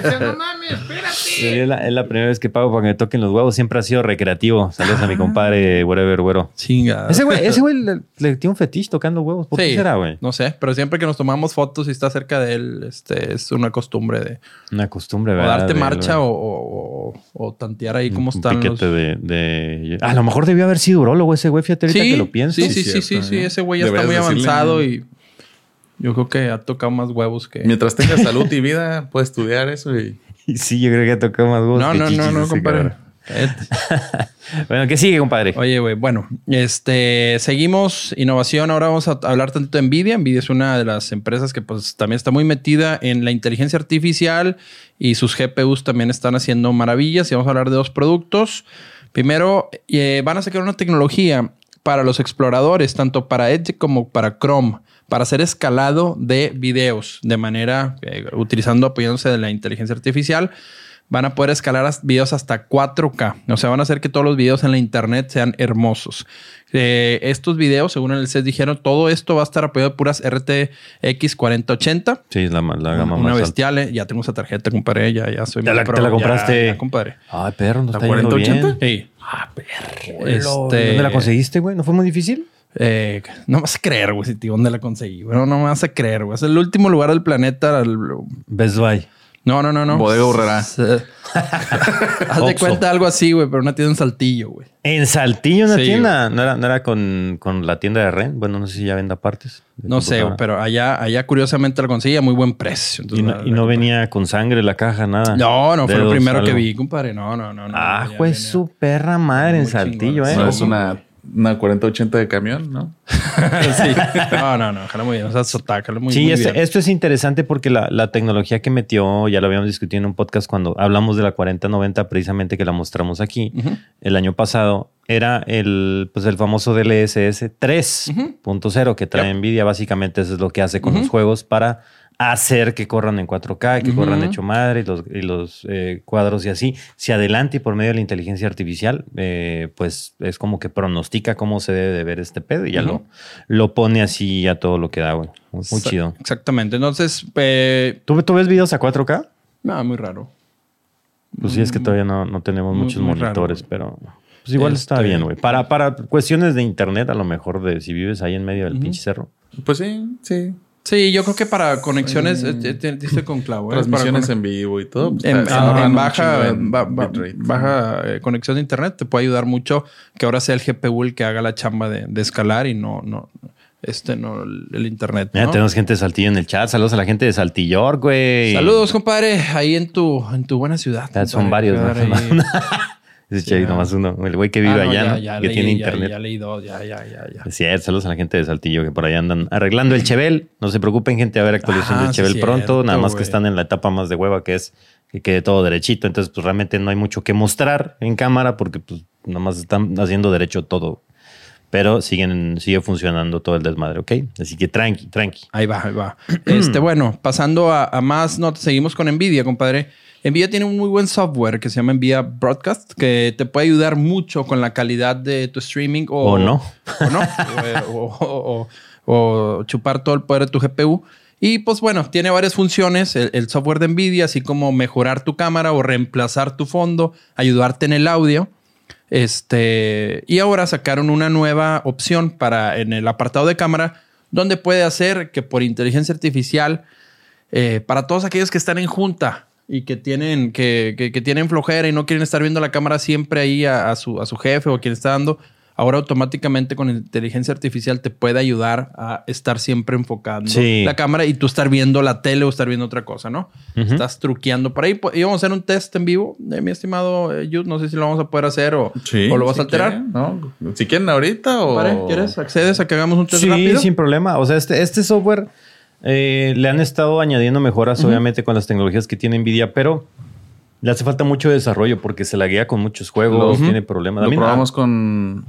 sea, no mames, espérate. es, la, es la primera vez que pago para que me toquen los huevos. Siempre ha sido recreativo. Saludos a mi compadre, whatever, güero. Chinga. Ese güey, ese güey le, le tiene un fetiche tocando huevos. ¿Por qué Sí, será, güey? No sé, pero siempre que nos tomamos fotos y está cerca de él, este, es una costumbre de Una costumbre, o ¿verdad? darte de- marcha o, o- o- o tantear ahí cómo un están los... piquete de, de- A lo mejor debió haber sido urólogo ese güey. Fíjate ahorita Sí, que lo pienso. sí, sí, sí, cierto, sí, sí, ¿eh? ese güey ya está muy decirle- avanzado y yo creo que ha tocado más huevos que... Mientras tenga salud y vida, puede estudiar eso y. Y sí, yo creo que ha tocado más huevos No, que no, no, no, ese compadre. Bueno, ¿qué sigue, compadre? Oye, güey, bueno, este, seguimos innovación. Ahora vamos a hablar tanto de Nvidia. Nvidia es una de las empresas que pues también está muy metida en la inteligencia artificial y sus GPUs también están haciendo maravillas. Y vamos a hablar de dos productos. Primero, eh, van a sacar una tecnología para los exploradores, tanto para Edge como para Chrome, para hacer escalado de videos de manera, eh, utilizando, apoyándose de la inteligencia artificial van a poder escalar videos hasta 4K. O sea, van a hacer que todos los videos en la internet sean hermosos. Eh, estos videos, según el CES dijeron, todo esto va a estar apoyado de puras RTX 4080. Sí, es la, la gama una más bestial, eh. Ya tengo esa tarjeta, compadre. Ya, ya soy ¿Ya la- pro. te la Ya, compraste? ya, compadre. Ay, perro, no ¿La está yendo 4080? bien. Sí. Ah, perro. Este- ¿Dónde la conseguiste, güey? ¿No fue muy difícil? Eh, no me vas a creer, güey, si te digo dónde la conseguí. Bueno, no me vas a creer, güey. Es el último lugar del planeta. el- Best Buy. No, no, no, no. Bodega Urrera. Haz de cuenta algo así, güey, pero una tienda en Saltillo, güey. En Saltillo, una Sí, tienda. ¿No era, no era con, con la tienda de Ren? Bueno, no sé si ya venda partes. de No sé, computadora. pero allá, allá curiosamente lo conseguí a muy buen precio. Y Entonces, no, la- y la no compré. venía con sangre la caja, nada. No, no fue lo Dedos, primero que algo. vi, compadre. No, no, no. no Ah, ya pues venía- su perra madre en Muy Saltillo, chingón. ¿eh? No, es una, una 4080 de camión, ¿no? sí. No, no, no. Jala muy bien. O sea, muy, Sí, muy este- bien. esto es interesante porque la, la tecnología que metió, ya lo habíamos discutido en un podcast cuando hablamos de la 4090, precisamente que la mostramos aquí el año pasado, era el, pues el famoso DLSS 3.0 que trae Yep. Nvidia. Básicamente eso es lo que hace con los juegos para hacer que corran en 4K, que Ujú. corran hecho madre y los, y los, eh, cuadros y así. Si adelante y por medio de la inteligencia artificial, eh, pues es como que pronostica cómo se debe de ver este pedo y ya lo, lo pone así a todo lo que da, güey. Muy, chido. Exactamente. Entonces, eh, ¿Tú, ¿Tú ves videos a 4K? no, muy raro. Pues sí, es que todavía no, no tenemos Muy- muchos muy monitores, pero pues igual está Este- bien, güey. Para, para cuestiones de internet, a lo mejor de si vives ahí en medio del pinche cerro. Pues sí, sí. Sí, yo creo que para conexiones, eh, te- te- diste con clavo. ¿eh? Transmisiones Para en vivo y todo. pues, En, baja, chingo en ba- ba- bitrate. baja eh, conexión de internet te puede ayudar mucho que ahora sea el GPU el que haga la chamba de, de escalar y no, no este, no, el, el internet. Mira, ¿no? tenemos gente de Saltillo en el chat. Saludos a la gente de Saltillor, güey. Saludos, compadre, ahí en tu, en tu buena ciudad. Son compadre. varios, ¿no? Ese Chevy Ya. nomás uno. El güey que vive Ah, no, allá, ya, ya que leí, tiene internet. Ya, leí dos, ya, ya, ya, ya. Es cierto, saludos a la gente de Saltillo que por ahí andan arreglando el Chevel. No se preocupen, gente, a haber actualización Ah, del sí, Chevel pronto. Nada más que están en la etapa más de hueva, que es que quede todo derechito. Entonces, pues realmente no hay mucho que mostrar en cámara porque pues nada más están haciendo derecho todo. Pero siguen, sigue funcionando todo el desmadre, ¿ok? Así que tranqui, tranqui. Ahí va, ahí va. Este, bueno, pasando a, a más notas, seguimos con Nvidia, compadre. Nvidia tiene un muy buen software que se llama Nvidia Broadcast, que te puede ayudar mucho con la calidad de tu streaming o, O no. O no. o, o- o- o chupar todo el poder de tu GPU. Y pues bueno, tiene varias funciones el, el software de Nvidia, así como mejorar tu cámara o reemplazar tu fondo, ayudarte en el audio. Este, y ahora sacaron una nueva opción para en el apartado de cámara, donde puede hacer que por inteligencia artificial, eh, para todos aquellos que están en junta y que tienen, que, que- que tienen flojera y no quieren estar viendo la cámara siempre ahí a, a su, a su jefe o a quien está dando, ahora automáticamente con inteligencia artificial te puede ayudar a estar siempre enfocando Sí. la cámara y tú estar viendo la tele o estar viendo otra cosa, ¿no? Estás truqueando por ahí. Y vamos a hacer un test en vivo, de mi estimado eh, Jude. No sé si lo vamos a poder hacer o, Sí, o lo vas si a alterar. quieren, ¿no? Si quieren ahorita o... ¿Quieres? ¿Accedes a que hagamos un test Sí, rápido? sin problema. O sea, este, este software eh, le han estado añadiendo mejoras, obviamente, con las tecnologías que tiene Nvidia, pero le hace falta mucho desarrollo porque se la guía con muchos juegos, Lo- tiene problemas. ¿Lo probamos con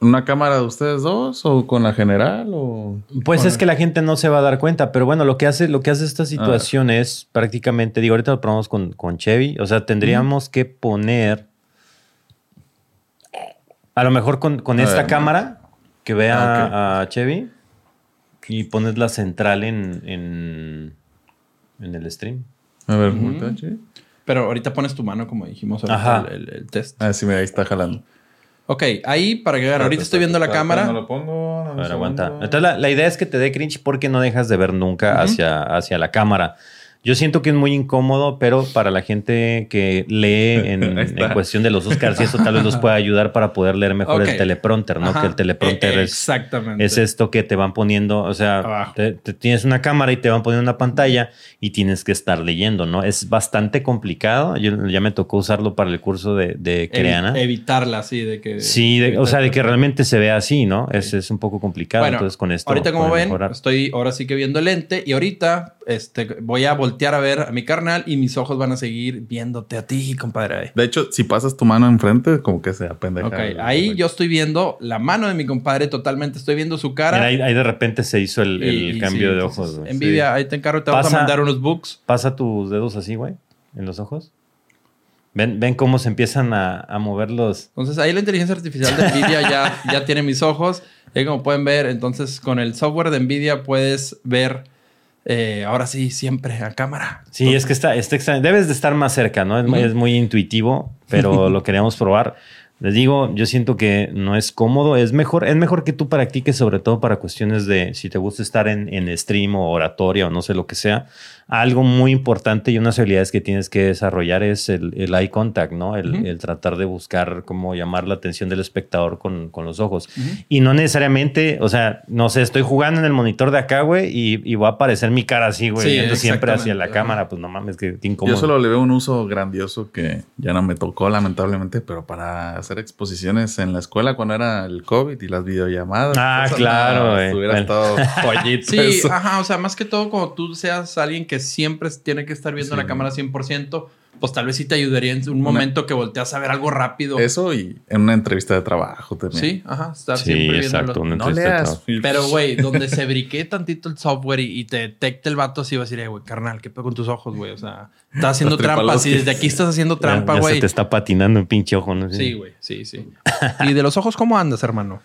una cámara de ustedes dos o con la general o...? Pues es que la gente no se va a dar cuenta, pero bueno, lo que hace, lo que hace esta situación es prácticamente, digo, ahorita lo probamos con, con Chevy, o sea, tendríamos que poner, a lo mejor con, con esta cámara que vea Ah, a Chevy y pones la central en, en, en el stream. A ver, voltea, sí. Pero ahorita pones tu mano, como dijimos Ajá. ahorita, el, el- el test. Ah, sí, mira, ahí está jalando. Ok, ahí para que vean, ahorita estoy viendo la cámara. No lo pongo. dame A ver, aguanta. Entonces la, la idea es que te dé cringe porque no dejas de ver nunca hacia, hacia la cámara. Yo siento que es muy incómodo, pero para la gente que lee en, en cuestión de los Oscars y eso tal vez los pueda ayudar para poder leer mejor Ok. el teleprompter, ¿no? Ajá. Que el teleprompter Eh, es, es esto que te van poniendo, o sea, te- te tienes una cámara y te van poniendo una pantalla y tienes que estar leyendo, ¿no? Es bastante complicado. Yo ya me tocó usarlo para el curso de, de Creana. evitarla así de que. Sí, de- o sea, de que realmente se vea así, ¿no? Es, es un poco complicado. Bueno, Entonces con esto. ahorita como ven, mejorar. estoy ahora sí que viendo el lente y ahorita este, voy a voltear a ver a mi carnal y mis ojos van a seguir viéndote a ti, compadre. De hecho, si pasas tu mano enfrente, como que se apendeja. Ok, el- ahí yo estoy viendo la mano de mi compadre totalmente, estoy viendo su cara. Mira, ahí, ahí de repente se hizo el, Y- cambio sí, de ojos. Envidia, ahí te encargo, te vamos Pasa- a mandar unos books. Pasa tus dedos así, güey, en los ojos. Ven, ven cómo se empiezan a, a mover los. Entonces ahí la inteligencia artificial de Nvidia ya, ya tiene mis ojos. Y como pueden ver, entonces con el software de Nvidia puedes ver eh, ahora sí siempre a cámara. Sí, es que está, está extraño. Debes de estar más cerca, ¿no? Es, muy- es muy intuitivo, pero lo queríamos probar. Les digo, yo siento que no es cómodo. Es mejor, es mejor que tú practiques, sobre todo para cuestiones de si te gusta estar en, en stream o oratoria o no sé lo que sea. Algo muy importante y unas habilidades que tienes que desarrollar es el, el eye contact, ¿no? El, Ujú. el tratar de buscar cómo llamar la atención del espectador con, con los ojos. Y no necesariamente, o sea, no sé, estoy jugando en el monitor de acá, güey, y, y va a aparecer mi cara así, güey, Sí, viendo siempre hacia la cámara. Pues no mames, que incómodo. Yo solo le veo un uso grandioso que ya no me tocó, lamentablemente, pero para hacer exposiciones en la escuela cuando era el COVID y las videollamadas. Ah, cosas, claro, güey. Hubiera Bueno. estado Sí, eso. ajá, o sea, más que todo como tú seas alguien que siempre tiene que estar viendo Sí. la cámara 100%, pues tal vez sí te ayudaría en un momento que volteas a ver algo rápido. Eso y en una entrevista de trabajo también. Sí, ajá, estar Sí, siempre exacto. viéndolo. una No leas. Pero, güey, donde se briquee tantito el software y, y te detecte el vato, así va a decir, eh, güey, carnal, ¿qué pedo con tus ojos, güey? O sea, estás haciendo trampa. Si desde aquí estás haciendo trampa, ya güey. se te está patinando un pinche ojo, ¿no? Sí, güey, sí, sí. ¿Y de los ojos cómo andas, hermano?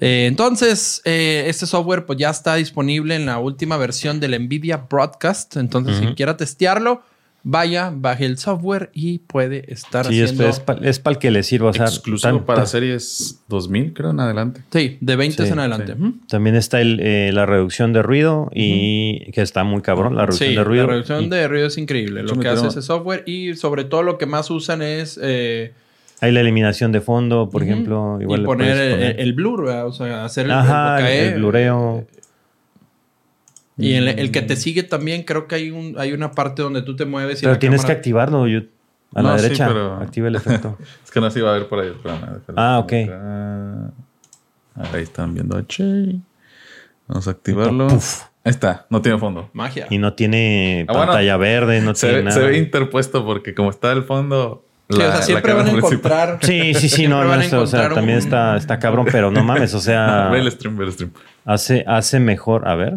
Eh, entonces, eh, este software pues ya está disponible en la última versión del NVIDIA Broadcast. Entonces, si Ujú. quiera testearlo, vaya, baje el software y puede estar Sí, haciendo... es, es para el que le sirva. O sea, Exclusivo tan- para tan- series 2000, creo, en adelante. Sí, de 20 Sí, en adelante. sí. También está el, eh, la reducción de ruido y que está muy cabrón, la reducción Sí, de ruido. la reducción Y- de ruido es increíble. Lo que hace ese software y sobre todo lo que más usan es eh, Hay la eliminación de fondo, por ejemplo. Igual y poner, el- poner. El, blur, ¿verdad? o sea, hacer el, Ajá, el, el, el blureo. Y el, el que te sigue también, creo que hay un hay una parte donde tú te mueves y Pero la tienes que activarlo, Yud. A No, la sí, derecha. pero- Activa el efecto. Es que no se iba a ver por ahí. Espérame. Ah, ok. Acá. Ahí están viendo a Che. Vamos a activarlo. Puf. Ahí está. No tiene fondo. Magia. y no tiene Ah, bueno. pantalla verde, no Se, tiene ve- nada. se ve interpuesto porque como está el fondo... Sí, o sea, siempre van a encontrar. Sí, sí, sí, no, no, esto, o sea, encontrar también un- está, está cabrón, pero no mames, o sea, Ve el stream, ve el stream. hace, hace mejor, a ver.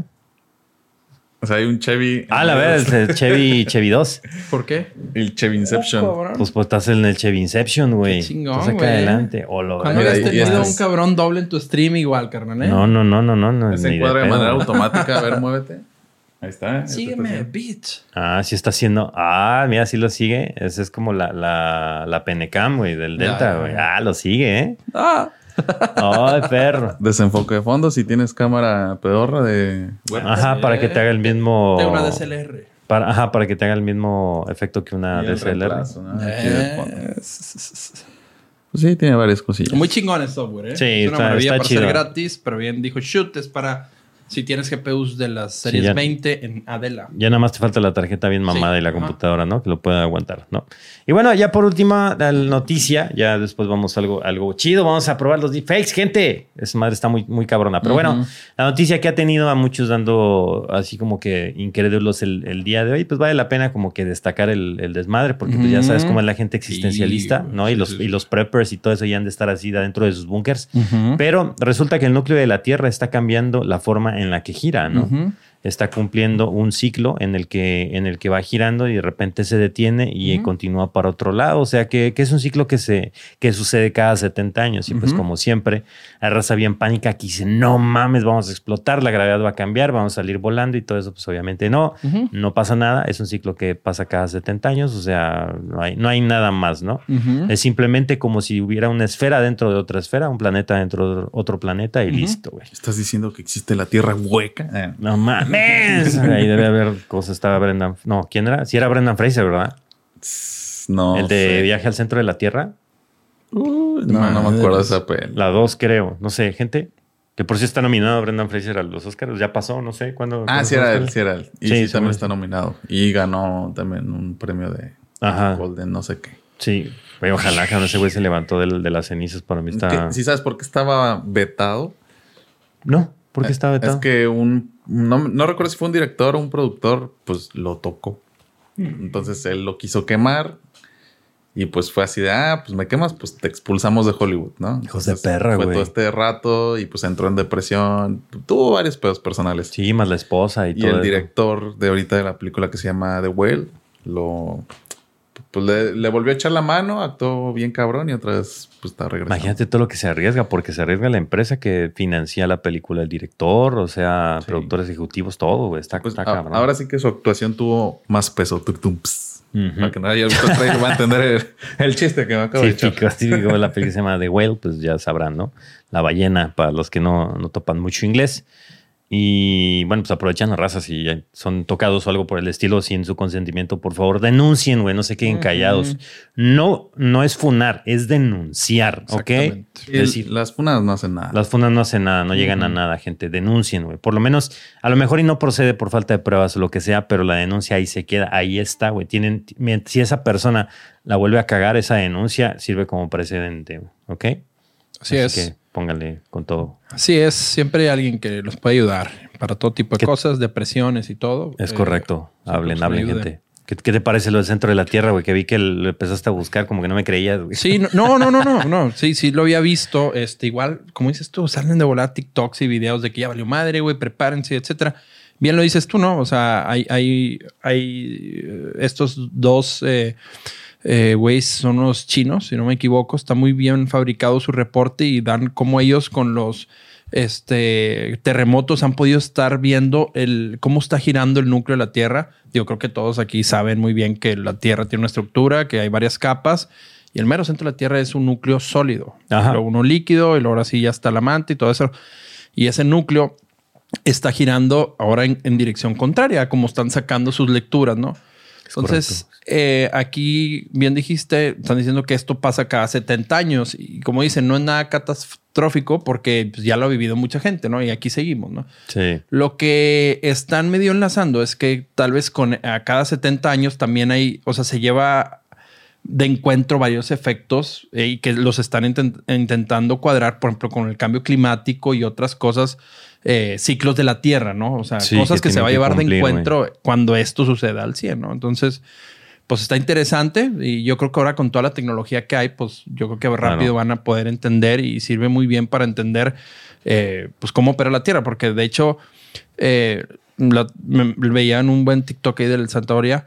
O sea, hay un Chevy... Ah, la verdad, el Chevy, Chevy 2. ¿Por qué? El Chevy Inception. Oh. Pues, pues estás en el Chevy Inception, güey. Chingón, Estás acá güey. adelante. O lo ¿Cuándo Mira, habías ahí- ahí tenido estás. un cabrón doble en tu stream igual, carnal? ¿eh? No, no, no, no, no. no ni encuadra de pedo. manera automática. A ver, muévete. Ahí está. Sígueme, está bitch. Ah, sí está haciendo. Ah, mira, sí lo sigue. Esa es como la, la, la Penecam, güey, del Delta, güey. Ah, lo sigue, ¿eh? Ah. Ay, perro. Desenfoque de fondo si tienes cámara pedorra de... web. Ajá, para que te haga el mismo. De una DSLR. Para, ajá, para que te haga el mismo efecto que una DSLR. reemplazo, Eh. Pues sí, tiene varias cosillas. Muy chingón el software, ¿eh? Sí, es una está- maravilla está para chido. ser gratis, pero bien dijo shoot, es para si tienes GPUs de las series ya- 20 en Adela. Ya nada más te falta la tarjeta bien mamada Sí, y la ajá. computadora, ¿no? Que lo pueda aguantar, ¿no? Y bueno, ya por última la noticia, ya después vamos a algo, algo chido. Vamos a probar los deepfakes, gente. Esa madre está muy, muy cabrona. Pero bueno, la noticia que ha tenido a muchos dando así como que incrédulos el, el día de hoy, pues vale la pena como que destacar el, el desmadre, porque pues ya sabes cómo es la gente existencialista, Sí, ¿no? Y los, sí. y los preppers y todo eso ya han de estar así dentro de sus búnkers. Pero resulta que el núcleo de la Tierra está cambiando la forma en la que gira, ¿no? Está cumpliendo un ciclo en el que, en el que va girando y de repente se detiene y continúa para otro lado. O sea que, que es un ciclo que, se, que sucede cada 70 años. Y pues como siempre, la raza bien pánica que dice, no mames, vamos a explotar, la gravedad va a cambiar, vamos a salir volando y todo eso, pues obviamente no. No pasa nada, es un ciclo que pasa cada 70 años, o sea, no hay, no hay nada más, ¿no? Es simplemente como si hubiera una esfera dentro de otra esfera, un planeta dentro de otro planeta y listo, güey. ¿Estás diciendo que existe la Tierra hueca? Eh, No mames. Ahí debe haber cosas. Estaba Brendan. No, ¿quién era? Sí, era Brendan Fraser, ¿verdad? No el de sé. Viaje al Centro de la Tierra. No, no me acuerdo de esa peli. La 2, creo. No sé, gente. Que por si está nominado Brendan Fraser a los Oscars. Ya pasó, no sé cuándo. Ah, cuándo sí era él, sí era él. Y Sí, sí, sí, también sí. está nominado. Y ganó también un premio de Ajá. Golden, no sé qué. Sí. Güey, ojalá que ese güey se levantó de, las cenizas. Para mí está. Que- ¿Sí sabes por qué estaba vetado? No, ¿por qué estaba vetado? Es que un... No, no recuerdo si fue un director o un productor, pues lo tocó. Entonces él lo quiso quemar. Y pues fue así de, ah, pues me quemas, pues te expulsamos de Hollywood, ¿no? Hijos de perra, Fue güey. todo este rato y pues entró en depresión. Tuvo varios pedos personales. Sí, más la esposa y, Y todo. el eso. director de ahorita de la película que se llama The Whale lo pues le, le volvió a echar la mano, actuó bien cabrón y otra vez pues está regresando. Imagínate todo lo que se arriesga, porque se arriesga la empresa que financia la película, el director, o sea, Sí. productores ejecutivos, todo. Está, Pues, está cabrón. ahora sí que su actuación tuvo más peso. Tuk, tum. Para que nadie haya visto el trailer va a entender el, el chiste que me acabo de echar. Típico de la película se llama The Whale, pues ya sabrán, ¿no? La ballena, para los que no, no topan mucho inglés. Y bueno, pues aprovechan las razas si ya son tocados o algo por el estilo, sin su consentimiento, por favor, denuncien, güey, no se queden callados. No, no es funar, es denunciar, ¿ok? Exactamente. Y Es decir, las funas no hacen nada. las fundas no hacen nada, no llegan a nada, gente. Denuncien, güey. Por lo menos, a lo mejor y no procede por falta de pruebas o lo que sea, pero la denuncia ahí se queda, ahí está, güey. Tienen, si esa persona la vuelve a cagar, esa denuncia sirve como precedente, ¿ok? Así, es. que pónganle con todo. Así es. Siempre hay alguien que los puede ayudar para todo tipo de ¿Qué- cosas, depresiones y todo. Es Eh, correcto. siempre Hablen, buscan hablen, gente. ¿Qué, qué te parece lo del centro de la Tierra, güey? Que vi que lo empezaste a buscar, como que no me creías, güey. Sí, no, no, no, no, no, no. Sí, sí lo había visto. Este, igual, como dices tú, salen de volar TikToks y videos de que ya valió madre, güey, prepárense, etcétera. Bien lo dices tú, ¿no? O sea, hay, hay, hay eh, estos dos eh, eh, son los chinos, si no me equivoco. Está muy bien fabricado su reporte y dan como ellos con los este, terremotos han podido estar viendo el, cómo está girando el núcleo de la Tierra. Yo creo que todos aquí saben muy bien que la Tierra tiene una estructura, que hay varias capas. Y el mero centro de la Tierra es un núcleo sólido. Ajá. Luego uno líquido y luego ahora sí ya está la manta y todo eso. Y ese núcleo está girando ahora en, en dirección contraria como están sacando sus lecturas, ¿no? Entonces, eh, aquí bien dijiste, están diciendo que esto pasa cada 70 años y como dicen, no es nada catastrófico porque pues, ya lo ha vivido mucha gente, ¿no? Y aquí seguimos, ¿no? Sí. Lo que están medio enlazando es que tal vez con a cada 70 años también hay, o sea, se lleva de encuentro varios efectos eh, y que los están inten- intentando cuadrar, por ejemplo, con el cambio climático y otras cosas, eh, ciclos de la Tierra, ¿no? O sea, Sí, cosas que que, se va a llevar cumplir, de encuentro cuando esto suceda al 100, ¿no? Entonces, pues está interesante y yo creo que ahora con toda la tecnología que hay, pues yo creo que rápido Claro. van a poder entender y sirve muy bien para entender eh, pues cómo opera la Tierra, porque de hecho eh, la- me- veía en un buen TikTok ahí del Santoria,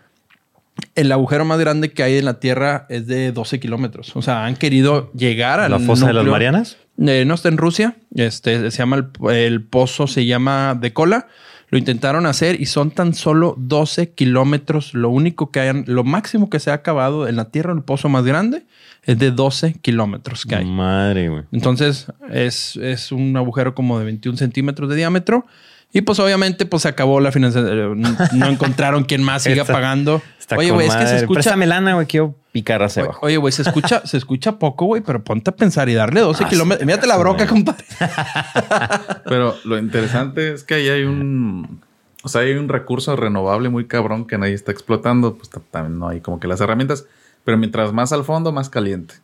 el agujero más grande que hay en la Tierra es de 12 kilómetros. O sea, han querido llegar a ¿La fosa de las Marianas? Eh, no está en Rusia. Este se llama el, el pozo, se llama de cola. Lo intentaron hacer y son tan solo 12 kilómetros. Lo único que hayan, lo máximo que se ha acabado en la Tierra, el pozo más grande, es de 12 kilómetros que hay. Madre, güey. Entonces es, es un agujero como de 21 centímetros de diámetro. Y pues obviamente pues se acabó la financiación. No encontraron quien más siga Está- pagando. Está Oye, güey, es que se escucha... Préstame lana, güey. Quiero picar hacia abajo. Oye, güey, se escucha, se escucha poco, güey, pero ponte a pensar y darle 12 Ah, kilómetros. sí, Mírate la broca, compadre. Pero lo interesante es que ahí hay un. O sea, hay un recurso renovable muy cabrón que nadie está explotando. Pues ta- también no hay como que las herramientas. Pero mientras más al fondo, más caliente.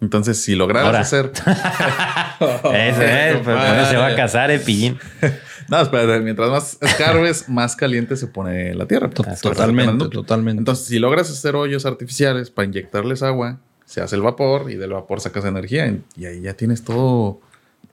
Entonces, si lograras Ahora. hacer. Ese, eh, pues, eso se va a casar, el pillín. No, espérate, mientras más escarbes, más caliente se pone la tierra. To- totalmente, totalmente. Entonces, si logras hacer hoyos artificiales para inyectarles agua, se hace el vapor y del vapor sacas energía. Y ahí ya tienes todo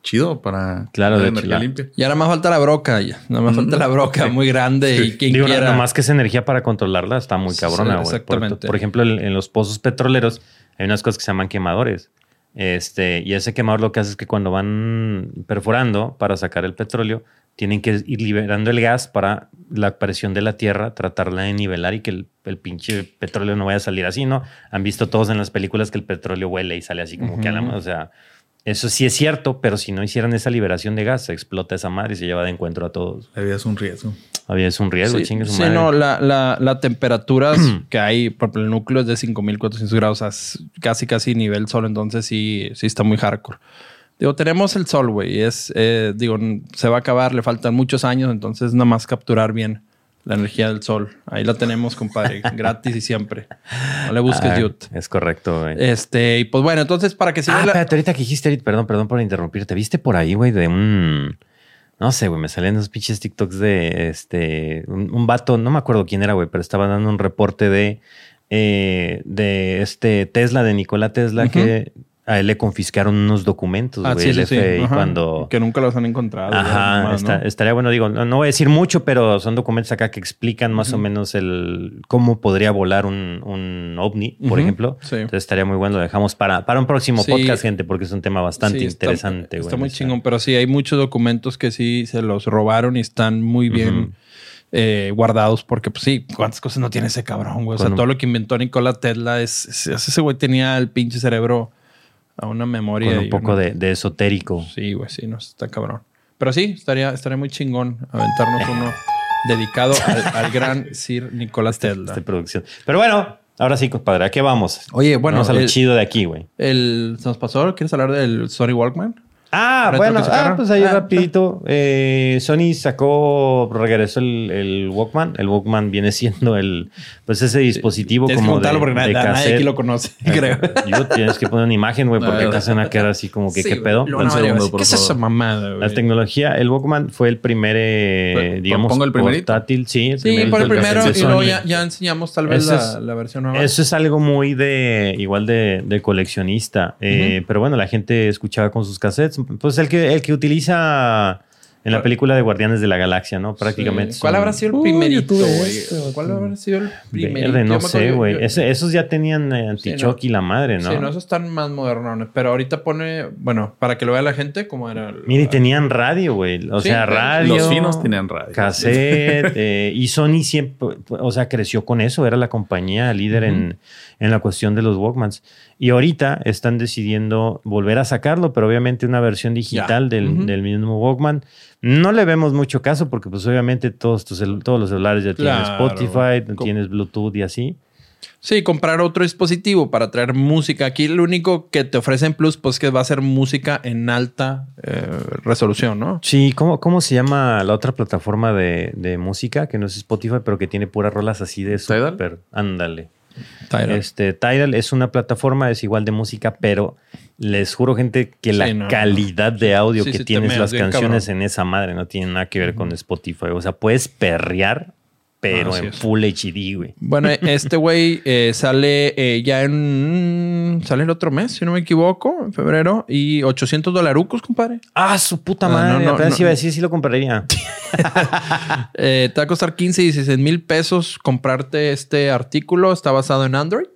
chido para Claro, de energía limpia. Y ahora más falta la broca, ya. Nada más falta la broca Sí. muy grande y quien Digo, quiera. nada más que esa energía para controlarla está muy cabrona, güey. Por- exactamente. Por, ejemplo, en, en los pozos petroleros hay unas cosas que se llaman quemadores. Este, y ese quemador lo que hace es que cuando van perforando para sacar el petróleo, tienen que ir liberando el gas para la presión de la tierra, tratarla de nivelar y que el, el pinche petróleo no vaya a salir así, ¿no? Han visto todos en las películas que el petróleo huele y sale así como que a la. O sea, eso sí es cierto, pero si no hicieran esa liberación de gas, se explota esa madre y se lleva de encuentro a todos. La vida es un riesgo. Había es un riesgo, Sí, chingue su sí, madre. no, la, la, la temperaturas que hay, por el núcleo es de 5400 grados, o sea, es casi, casi nivel sol, entonces sí, sí está muy hardcore. Digo, tenemos el sol, güey, es, eh, digo, se va a acabar, le faltan muchos años, entonces nada más capturar bien la energía del sol. Ahí la tenemos, compadre, gratis y siempre. No le busques, Ah. Es correcto, güey. Este, y pues bueno, entonces para que siga Ah, la- espérate, ahorita que dijiste, perdón, perdón por interrumpirte. ¿Viste por ahí, güey, de un. No sé, güey, me salían esos pinches TikToks de este. Un, un vato, no me acuerdo quién era, güey, pero estaba dando un reporte de. eh, de este Tesla, de Nikola Tesla, que a él le confiscaron unos documentos, Ah, güey, sí, el sí, cuando. Que nunca los han encontrado. Ajá, nomás, está- ¿no? estaría bueno, digo, no, no voy a decir mucho, pero son documentos acá que explican más o menos el cómo podría volar un, un ovni, por Ujú, ejemplo. sí. Entonces estaría muy bueno, lo dejamos para, para un próximo Sí. podcast, gente, porque es un tema bastante Sí, está- interesante. Está, güey, muy o sea. chingón, pero sí, hay muchos documentos que sí se los robaron y están muy bien eh, guardados porque, pues sí, cuántas cosas no tiene ese cabrón, güey. O sea, todo lo que inventó Nikola Tesla es, es- ese güey tenía el pinche cerebro a una memoria. Con un poco una- de, de esotérico. Sí, güey, sí, no, está cabrón. Pero sí, estaría, estaría muy chingón aventarnos uno dedicado al, al gran Sir Nikola Tesla. de producción. Pero bueno, ahora sí, compadre, ¿a qué vamos? Oye, bueno, vamos a lo el- chido de aquí, güey. El, ¿se nos pasó? ¿Quieres hablar del Sony Walkman? Ah, ¿Retro bueno, que ah, pues ahí Ah, rapidito. eh, Sony sacó, regresó el, el Walkman. El Walkman viene siendo el, pues ese dispositivo Tienes que como de, porque de nadie aquí lo conoce, creo. Yo tienes que poner una imagen, güey, porque Ah, acá se van a quedar así como que, Sí, ¿qué pedo? Lo segundo, por ¿Qué es esa mamada, La tecnología, el Walkman fue el primer, eh, Pues, digamos, pongo el portátil. Sí, el Sí, primerito, por el el primero y luego ya, ya enseñamos tal vez la, es- la versión nueva. Eso es algo muy de, igual de, de coleccionista. Eh, Pero bueno, la gente escuchaba con sus cassettes. Pues el que, el que utiliza en la película de Guardianes de la Galaxia, ¿no? Prácticamente. Sí. ¿Cuál habrá sido el primerito, güey? esto, ¿Cuál habrá sido el primerito? Verde, no sé, güey. Esos ya tenían eh, anti-shock y la madre, ¿no? Sí, no, esos están más modernones. Pero ahorita pone, bueno, para que lo vea la gente, como era. el- Mira, y tenían radio, güey. O Sí, sea, radio. Los finos tenían radio. Cassette. eh, y Sony siempre, o sea, creció con eso. Era la compañía líder en, en la cuestión de los Walkmans. Y ahorita están decidiendo volver a sacarlo, pero obviamente una versión digital del, del mismo Walkman. No le vemos mucho caso porque pues obviamente todos, todos los celulares ya tienen. Spotify, Com- tienes Bluetooth y así. Sí, comprar otro dispositivo para traer música. Aquí lo único que te ofrecen Plus, pues que va a ser música en alta eh, resolución, ¿no? Sí, ¿cómo, ¿cómo se llama la otra plataforma de, de música que no es Spotify, pero que tiene puras rolas así de súper? Ándale. Tidal. Este, Tidal es una plataforma, es igual de música, pero les juro, gente, que Sí, la no, no. calidad de audio Sí, que sí, tienes las canciones cabrón. en esa madre no tiene nada que ver con Spotify. O sea, puedes perrear, pero Así en es. Full HD, güey. Bueno, este güey eh, sale eh, ya en... Sale el otro mes, si no me equivoco, en febrero. Y 800 dolarucos, compadre. Ah, su puta Ah, madre. no, no, Apenas no. iba a decir si lo compraría. Eh, te va a costar 15 y 16 mil pesos comprarte este artículo. Está basado en Android.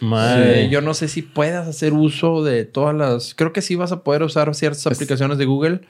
Madre. Eh, yo no sé si puedas hacer uso de todas las. Creo que sí vas a poder usar ciertas aplicaciones de Google.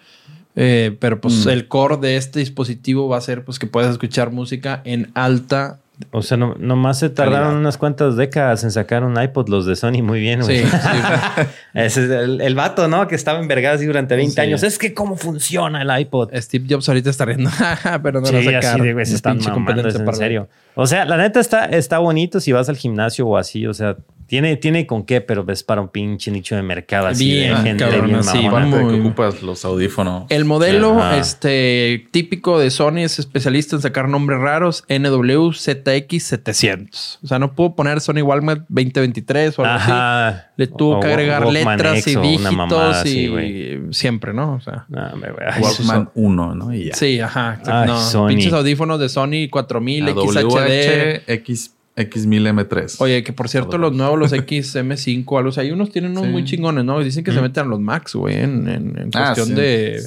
Eh, pero pues Mm. el core de este dispositivo va a ser pues que puedas escuchar música en alta. O sea, no, nomás se tardaron Calidad. unas cuantas décadas en sacar un iPod los de Sony muy bien, güey. Sí, sí. Ese es el, el vato, ¿no? Que estaba envergado así durante 20 Sí. años. Es que cómo funciona el iPod. Steve Jobs ahorita está riendo. pero no Sí, lo va a sacar. así de, güey, se están mamando, es en serio. O sea, la neta está, está bonito si vas al gimnasio o así. O sea, tiene, tiene con qué, pero ves para un pinche nicho de mercado así Bien, de gente cabrón, bien que muy- ocupas los audífonos. El modelo Ajá. este, típico de Sony es especialista en sacar nombres raros NWZX700. O sea, no pudo poner Sony Walmart 2023 o algo así. Le tuvo O que agregar Walkman letras X y dígitos y siempre, ¿no? O sea. Ay, esos Walkman 1, ¿no? Y ya. Sí, ajá. Ay, no, Sony. pinches audífonos de Sony 4000 A XHD. WH, X, X1000 M3. Oye, que por cierto, los nuevos, los XM5, algo, o sea, hay unos tienen unos Sí. muy chingones, ¿no? Dicen que se meten a los Max, güey, en, en- en Ah, cuestión sí. de,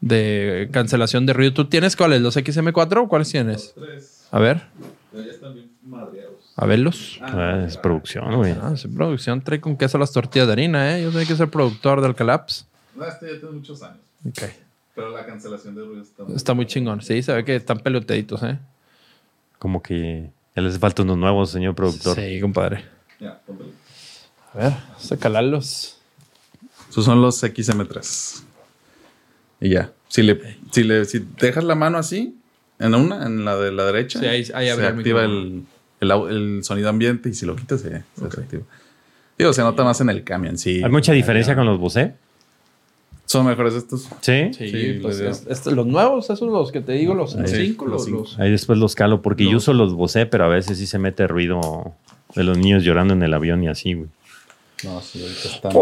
de cancelación de ruido. ¿Tú tienes cuáles? ¿Los XM4 o cuáles tienes? A ver. A verlos. Ah, Es producción, güey. Ah, esa producción trae con queso las tortillas de harina, ¿eh? Yo sé que es el productor del Calaps. No, este ya tiene muchos años. Ok. Pero la cancelación de ruido está Está muy chingón. Sí, se ve que están peloteaditos, ¿eh? Como que ya les falta unos nuevos, señor productor. Sí, compadre. A ver, vamos a calarlos. Esos son los XM3. Y ya. Si le, si le si dejas la mano así, en una, en la de la derecha, Sí, ahí- ahí se activa el, el, sonido ambiente y si lo quitas, se, se desactiva. Digo, se nota más en el camión, sí. ¿Hay mucha diferencia con los Bose? Son mejores estos. Sí. Sí, Sí, pues es- es- los nuevos, esos los que te digo, los Sí, 5, los los, cinco. los- Ahí después los calo porque yo uso los Bose, pero a veces sí se mete ruido de los niños llorando en el avión y así, güey. No, sí, ahorita están.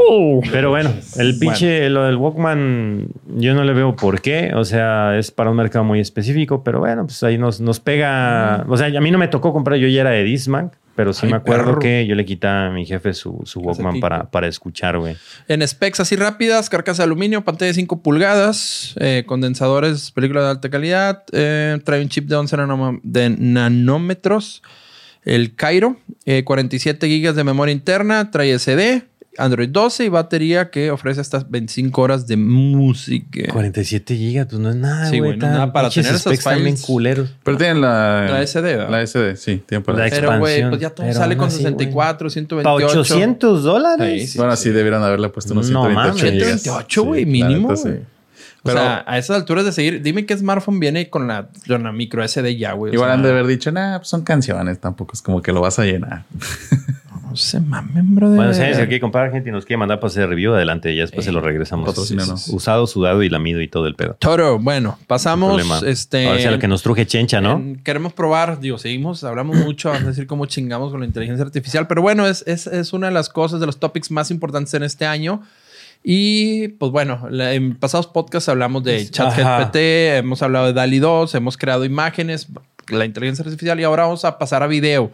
Pero bueno, el pinche, lo del Walkman, yo no le veo por qué. O sea, es para un mercado muy específico, pero bueno, pues ahí nos, nos pega. O sea, a mí no me tocó comprar, yo ya era de Disman, pero sí Ay, me acuerdo perro. que yo le quitaba a mi jefe su, su Walkman para, para escuchar, güey. En specs así rápidas, carcasa de aluminio, pantalla de 5 pulgadas, eh, condensadores, película de alta calidad, eh, trae un chip de 11 nanoma- de nanómetros, el Cairo, eh, 47 gigas de memoria interna, trae SD, Android 12 y batería que ofrece hasta 25 horas de música. 47 gigas, pues no es nada, Sí, güey. güey, no es nada para pinches tener esas specs también files. culeros. Pero tienen la. La SD, ¿verdad? La SD, sí, tienen para La. Pero, güey, expansión, pues ya todo pero sale aún con así, 64, ¿Para 128. 800 dólares? Sí, sí. Bueno, sí, debieron haberle puesto unos No 128 mames. gigas. 128, güey, Sí, mínimo, neta, sí. güey. Pero o sea, a esas alturas de seguir, dime qué smartphone viene con la, con la micro SD ya, güey. O igual sea, han de haber dicho, nah, pues son canciones, tampoco es como que lo vas a llenar. No se mamen, brother. Bueno, si se quiere comprar, gente, y nos quiere mandar para hacer review, adelante. Ya después Eh, se lo regresamos. patrocínanos. Usado, sudado y lamido y todo el pedo. Toro, bueno, pasamos. Este, Ahora sí a lo que nos truje chencha, ¿no? en- queremos probar, digo, seguimos, hablamos mucho, vamos a decir cómo chingamos con la inteligencia artificial, pero bueno, es, es, es una de las cosas, de los topics más importantes en este año. Y pues bueno, en pasados podcasts hablamos de ChatGPT, hemos hablado de DALI 2, hemos creado imágenes, la inteligencia artificial y ahora vamos a pasar a video.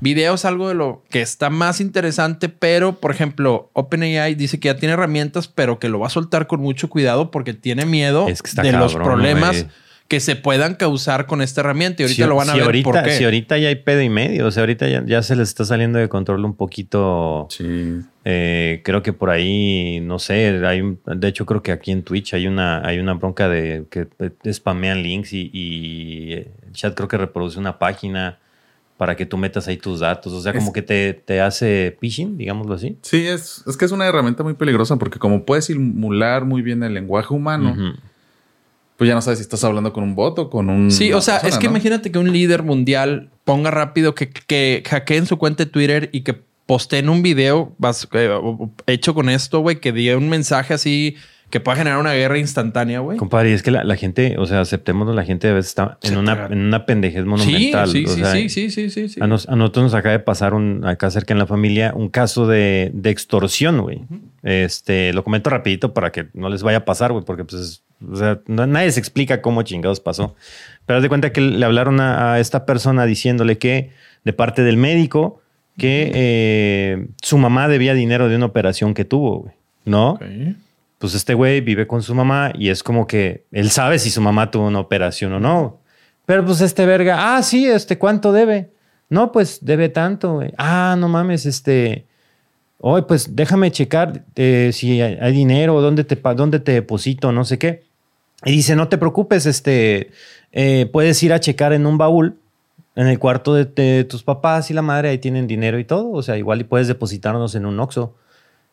Video es algo de lo que está más interesante, pero por ejemplo, OpenAI dice que ya tiene herramientas, pero que lo va a soltar con mucho cuidado porque tiene miedo Es que está de los problemas que se puedan causar con esta herramienta. Y ahorita Si- lo van a si ver ahorita, por qué. Si ahorita ya hay pedo y medio, o sea, ahorita ya, ya se les está saliendo de control un poquito. Sí. eh, creo que por ahí, no sé, hay un- de hecho creo que aquí en Twitch hay una, hay una bronca de que eh, spamean links y, y el chat creo que reproduce una página para que tú metas ahí tus datos. O sea, como Es- que te, te hace phishing, digámoslo así. Sí, es, es que es una herramienta muy peligrosa porque como puedes simular muy bien el lenguaje humano, pues ya no sabes si estás hablando con un bot o con un. Sí, o sea, persona, es que ¿no? imagínate que un líder mundial ponga rápido que, que hackeen su cuenta de Twitter y que posteen un video eh, hecho con esto, güey, que diga un mensaje así que pueda generar una guerra instantánea, güey. Compadre, y es que la, la gente, o sea, aceptémoslo, la gente a veces está en Se una, en una pendejez monumental. sí, o sí, sea, sí, sí, sí, sí, sí. A, nos- a nosotros nos acaba de pasar un, acá cerca en la familia un caso de, de extorsión, güey. Este, lo comento rapidito para que no les vaya a pasar, güey, porque pues, o sea, no- nadie se explica cómo chingados pasó. Pero haz de cuenta que le hablaron a, a esta persona diciéndole que, de parte del médico, que eh, su mamá debía dinero de una operación que tuvo, güey. ¿No? Ok. Pues este güey vive con su mamá y es como que él sabe si su mamá tuvo una operación o no. Pero pues este verga, ah, sí, este, ¿cuánto debe? No, pues debe tanto, güey. Ah, no mames, este, oye, pues déjame checar eh, si hay, hay dinero, dónde te, dónde te deposito, no sé qué. Y dice, no te preocupes, este, eh, puedes ir a checar en un baúl en el cuarto de, de tus papás y la madre, ahí tienen dinero y todo. O sea, igual y puedes depositarnos en un Oxxo.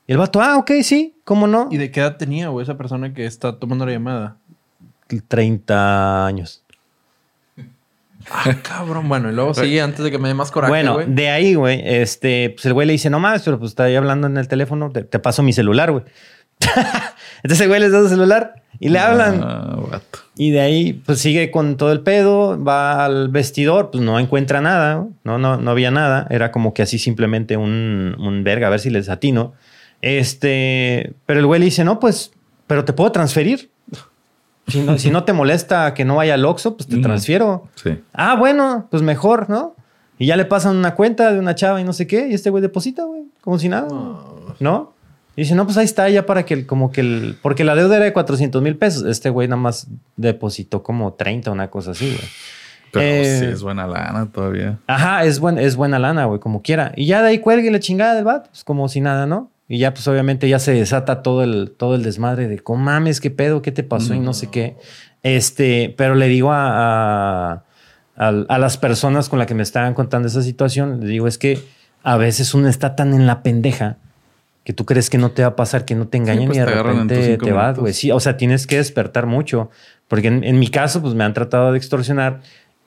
Y el vato, ah, ok, sí, ¿cómo no? ¿Y de qué edad tenía, güey, esa persona que está tomando la llamada? 30 años. Ah, cabrón. Bueno, y luego sigue antes de que me dé más coraje, bueno, güey. de ahí, güey, este, pues el güey le dice, no más, pero pues está ahí hablando en el teléfono, te, te paso mi celular, güey. Entonces el güey les da su celular y le hablan. Ah, vato. Y de ahí, pues sigue con todo el pedo, va al vestidor, pues no encuentra nada, no, no, no había nada. Era como que así simplemente un, un verga, a ver si les atino. Este, pero el güey le dice, no, pues, pero te puedo transferir. Si no, si no te molesta que no vaya al Oxxo, pues te transfiero. Sí. Ah, bueno, pues mejor, ¿no? Y ya le pasan una cuenta de una chava y no sé qué, y este güey deposita, güey, como si nada, ¿no? Y dice, no, pues ahí está, ya para que el, como que el, porque la deuda era de 400 mil pesos, este güey nada más depositó como 30, una cosa así, güey. Pero Eh, sí es buena lana todavía. Ajá, es, buen, es buena lana, güey, como quiera. Y ya de ahí cuelgue la chingada del vato, pues como si nada, ¿no? Y ya, pues obviamente ya se desata todo el, todo el desmadre de, ¿cómo mames? ¿Qué pedo? ¿Qué te pasó? Y no sé qué. Este, pero le digo a, a, a- a las personas con las que me estaban contando esa situación, le digo, es que a veces uno está tan en la pendeja que tú crees que no te va a pasar, que no te engañan pues y de repente te vas, güey. Sí, o sea, tienes que despertar mucho. Porque en, en mi caso, pues me han tratado de extorsionar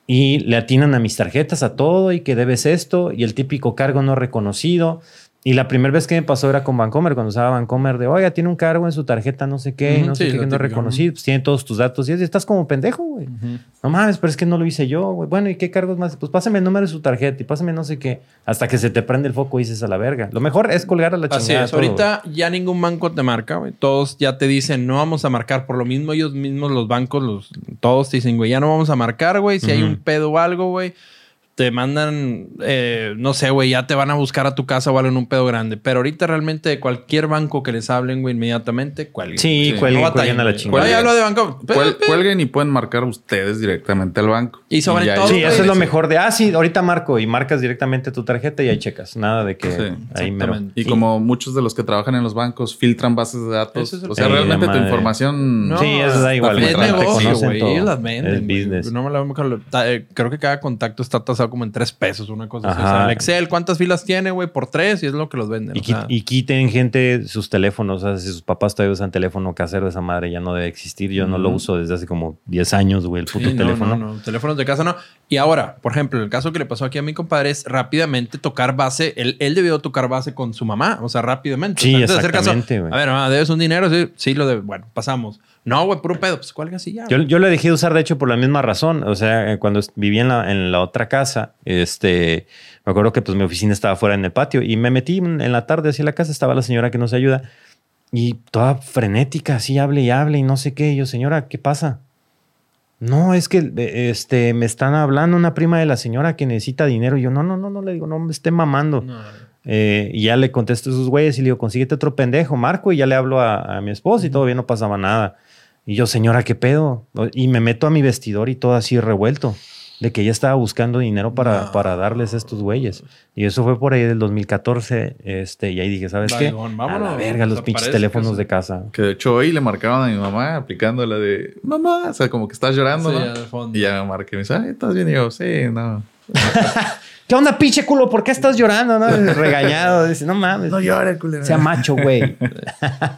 y le atinan a mis tarjetas, a todo y que debes esto y el típico cargo no reconocido. Y la primera vez que me pasó era con Vancomer, cuando usaba Vancomer de, oiga, tiene un cargo en su tarjeta, no sé qué, no sé qué, que no reconocido, pues tiene todos tus datos y es- estás como pendejo, güey. No mames, pero es que no lo hice yo, güey. Bueno, ¿y qué cargos más? Pues pásame el número de su tarjeta y pásame no sé qué, hasta que se te prende el foco y dices a la verga. Lo mejor es colgar a la chingada. Así es. todo. Ahorita ya ningún banco te marca, güey. Todos ya te dicen, no vamos a marcar. Por lo mismo, ellos mismos, los bancos, los, todos te dicen, güey, ya no vamos a marcar, güey. Si hay un pedo o algo, güey, te mandan, eh, no sé, güey, ya te van a buscar a tu casa o algo en un pedo grande. Pero ahorita realmente de cualquier banco que les hablen, güey, inmediatamente, cuelguen. Sí, Sí, cuelguen, No cuelguen a la batallen, chingada. güey. Ahí hablo de banco. Cuel- cuelguen y pueden marcar ustedes directamente al banco. Y sobre todo, Sí, eso es lo mejor de, ah, sí, ahorita marco y marcas directamente tu tarjeta y ahí checas. Nada de que Sí, ahí mero. Y como muchos de los que trabajan en los bancos filtran bases de datos, es o sea, realmente tu información... No, Sí, eso da igual. Es negocio, güey. todo. Ellos las venden. Es güey. business. No me la ta- eh, Creo que cada contacto está tasado como en tres pesos, una cosa así. O sea, el Excel, ¿cuántas filas tiene, güey? Por tres y es lo que los venden. Y, o qui- sea. y quiten gente sus teléfonos. O sea, si sus papás todavía usan teléfono casero, esa madre ya no debe existir. Yo no lo uso desde hace como 10 años, güey, el puto Sí, no, teléfono. No, no, teléfonos de casa no. Y ahora, por ejemplo, el caso que le pasó aquí a mi compadre es rápidamente tocar base. Él, él debió tocar base con su mamá, o sea, rápidamente. Sí, O sea, caso, exactamente, güey. A ver, mamá, ¿debes un dinero? Sí, sí, lo debe. Bueno, pasamos. No, güey, puro pedo. Pues cuelga así ya. Yo, yo lo dejé de usar, de hecho, por la misma razón. O sea, eh, cuando vivía en la, en la otra casa, este, me acuerdo que pues mi oficina estaba fuera en el patio y me metí en la tarde hacia la casa, estaba la señora que nos ayuda y toda frenética, así hable y hable y no sé qué. Y yo, señora, ¿qué pasa? No, es que eh, este, me están hablando una prima de la señora que necesita dinero. Y yo, no, no, no, no, le digo, no me esté mamando. No, Eh, y ya le contesto a sus güeyes y le digo, consíguete otro pendejo, Marco. Y ya le hablo a, a mi esposa y todavía no pasaba nada. Y yo, señora, ¿qué pedo? Y me meto a mi vestidor y todo así revuelto. De que ella estaba buscando dinero para, No. para darles a estos güeyes. Y eso fue por ahí del 2014. Este, y ahí dije, ¿sabes qué? A la verga, los pinches teléfonos que de casa. Que de hecho hoy le marcaron a mi mamá aplicando la de mamá, o sea, como que estás llorando, Sí, ¿no? ya. Y ya me marqué y me dice, ay, ¿estás bien? Y yo, sí, no. ¿Qué onda, pinche culo? ¿Por qué estás llorando? no? Regañado. Dice, no mames. llores, culera. sea macho, güey.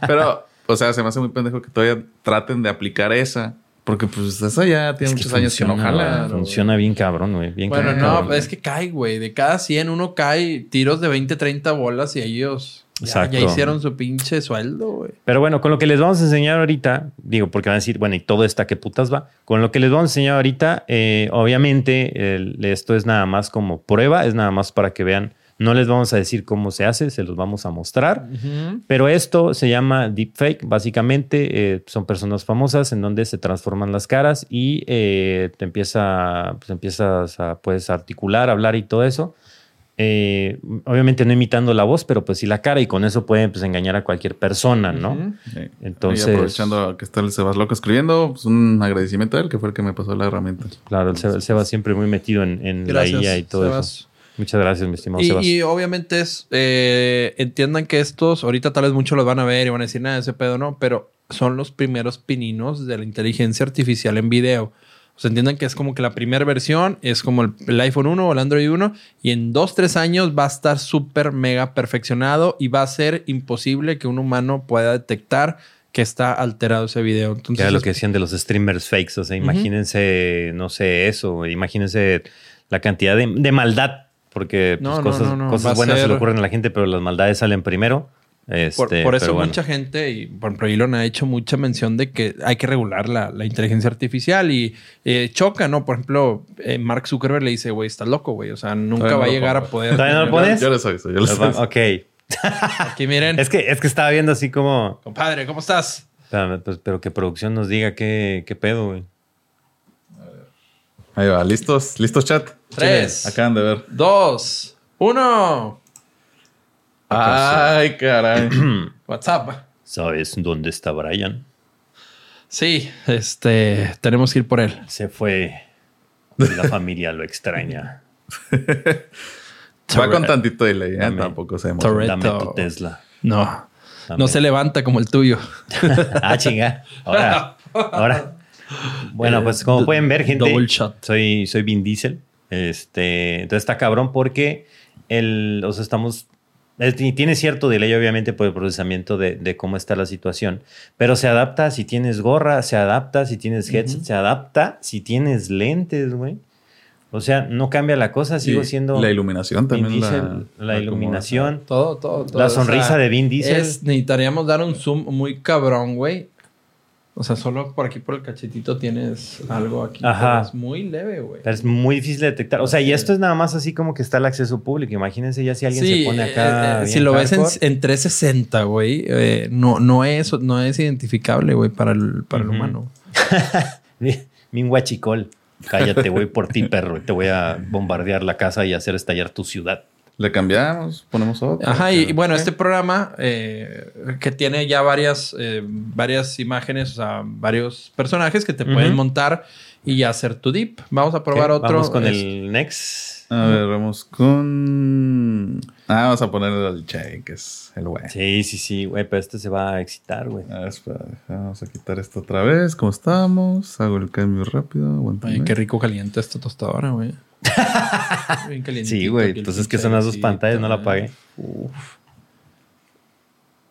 Pero, o sea, se me hace muy pendejo que todavía traten de aplicar esa Porque pues eso ya tiene Es que muchos años que no funciona, jala. Funciona bien cabrón, güey. Bien Bueno, cabrón, no, cabrón. es que cae, güey. De cada 100 uno cae tiros de 20, 30 bolas y ellos ya, hicieron su pinche sueldo, güey. Pero bueno, con lo que les vamos a enseñar ahorita, digo, porque van a decir, bueno, ¿y todo esta qué putas va? Con lo que les vamos a enseñar ahorita, eh, obviamente, el- esto es nada más como prueba, es nada más para que vean. No les vamos a decir cómo se hace, se los vamos a mostrar. Pero esto se llama deepfake. Básicamente eh, son personas famosas en donde se transforman las caras y eh, te empieza, pues empiezas a puedes articular, hablar y todo eso. Eh, obviamente no imitando la voz, pero pues sí la cara y con eso pueden pues, engañar a cualquier persona, ¿no? Sí. Entonces- Y aprovechando que está el Sebas Loco escribiendo, pues un agradecimiento a él, que fue el que me pasó la herramienta. Claro, el Seba, el Seba siempre muy metido en, en la IA y todo Sebas. eso. Muchas gracias, mi estimado. Y, y obviamente es, eh, entiendan que estos, ahorita tal vez muchos los van a ver y van a decir, nada, ese pedo no, pero son los primeros pininos de la inteligencia artificial en video. O sea, entiendan que es como que la primera versión es como el, el iPhone 1 o el Android 1 y en dos, tres años va a estar súper mega perfeccionado y va a ser imposible que un humano pueda detectar que está alterado ese video. que Entonces, era lo que decían de los streamers fakes. O sea, imagínense, no sé, eso. Imagínense la cantidad de, de maldad. Porque pues, No, cosas, no, no. Va cosas a buenas se le ocurren a la gente, pero las maldades salen primero. Este, Por, por eso pero bueno. mucha gente, y por ejemplo, Elon ha hecho mucha mención de que hay que regular la, la inteligencia artificial y eh, choca, ¿no? Por ejemplo, eh, Mark Zuckerberg le dice, güey, estás loco, güey. O sea, nunca va a lo llegar a poder. ¿Todavía no lo pones? Yo les aviso, yo les aviso. Ok. Aquí miren. Es que, es que estaba viendo así como... Compadre, ¿cómo estás? Espérame, pues, pero que producción nos diga qué, qué pedo, güey. Ahí va, listos, listos chat. Tres. Acaban de ver. Dos, uno. Ay, caray. WhatsApp. ¿Sabes dónde está Brian? Sí, este, tenemos que ir por él. Se fue. La familia lo extraña. Va con tantito delay, ¿eh? Dame. Tampoco se Dame tu. Tesla. No, Dame. no se levanta como el tuyo. Ah, chinga. Ahora, ahora. Bueno, pues como Eh, pueden ver, gente, double shot. soy, soy Vin Diesel. Este, entonces está cabrón porque el, o sea, estamos, eh, y tiene cierto delay obviamente por el procesamiento de, de cómo está la situación, pero se adapta si tienes gorra, se adapta si tienes headset, se adapta si tienes lentes, güey. O sea, no cambia la cosa, sigo Y siendo La iluminación Vin también. Diesel, la, la, la iluminación. Todo, todo, todo. La O sea, sonrisa de Vin Diesel. Es, necesitaríamos dar un zoom muy cabrón, güey. O sea, solo por aquí por el cachetito tienes algo aquí. Ajá. Es muy leve, güey. Pero es muy difícil de detectar. O sea, y esto es nada más así como que está el acceso público. Imagínense ya si alguien se pone acá. eh, eh, bien si lo ves en, en 360, güey, eh, no, no, es, no es identificable, güey, para el, para el humano. Min guachicol. Cállate, voy por ti, perro. Te voy a bombardear la casa y hacer estallar tu ciudad. Le cambiamos, ponemos otro. Ajá, y, y bueno, este programa eh, que tiene ya varias, eh, varias imágenes, o sea, varios personajes que te pueden montar y hacer tu dip. Vamos a probar otro. Vamos con es- el next. A ver, vamos con. Ah, vamos a poner el Che, que es el güey. Sí, sí, sí, güey, pero este se va a excitar, güey. A ver, espera, vamos a quitar esto otra vez. ¿Cómo estamos? Hago el cambio rápido. Ay, qué rico calienta esta tostadora, güey. Bien calientito Sí, güey. Entonces, que son las dos pantallas? No la apagué. Uf.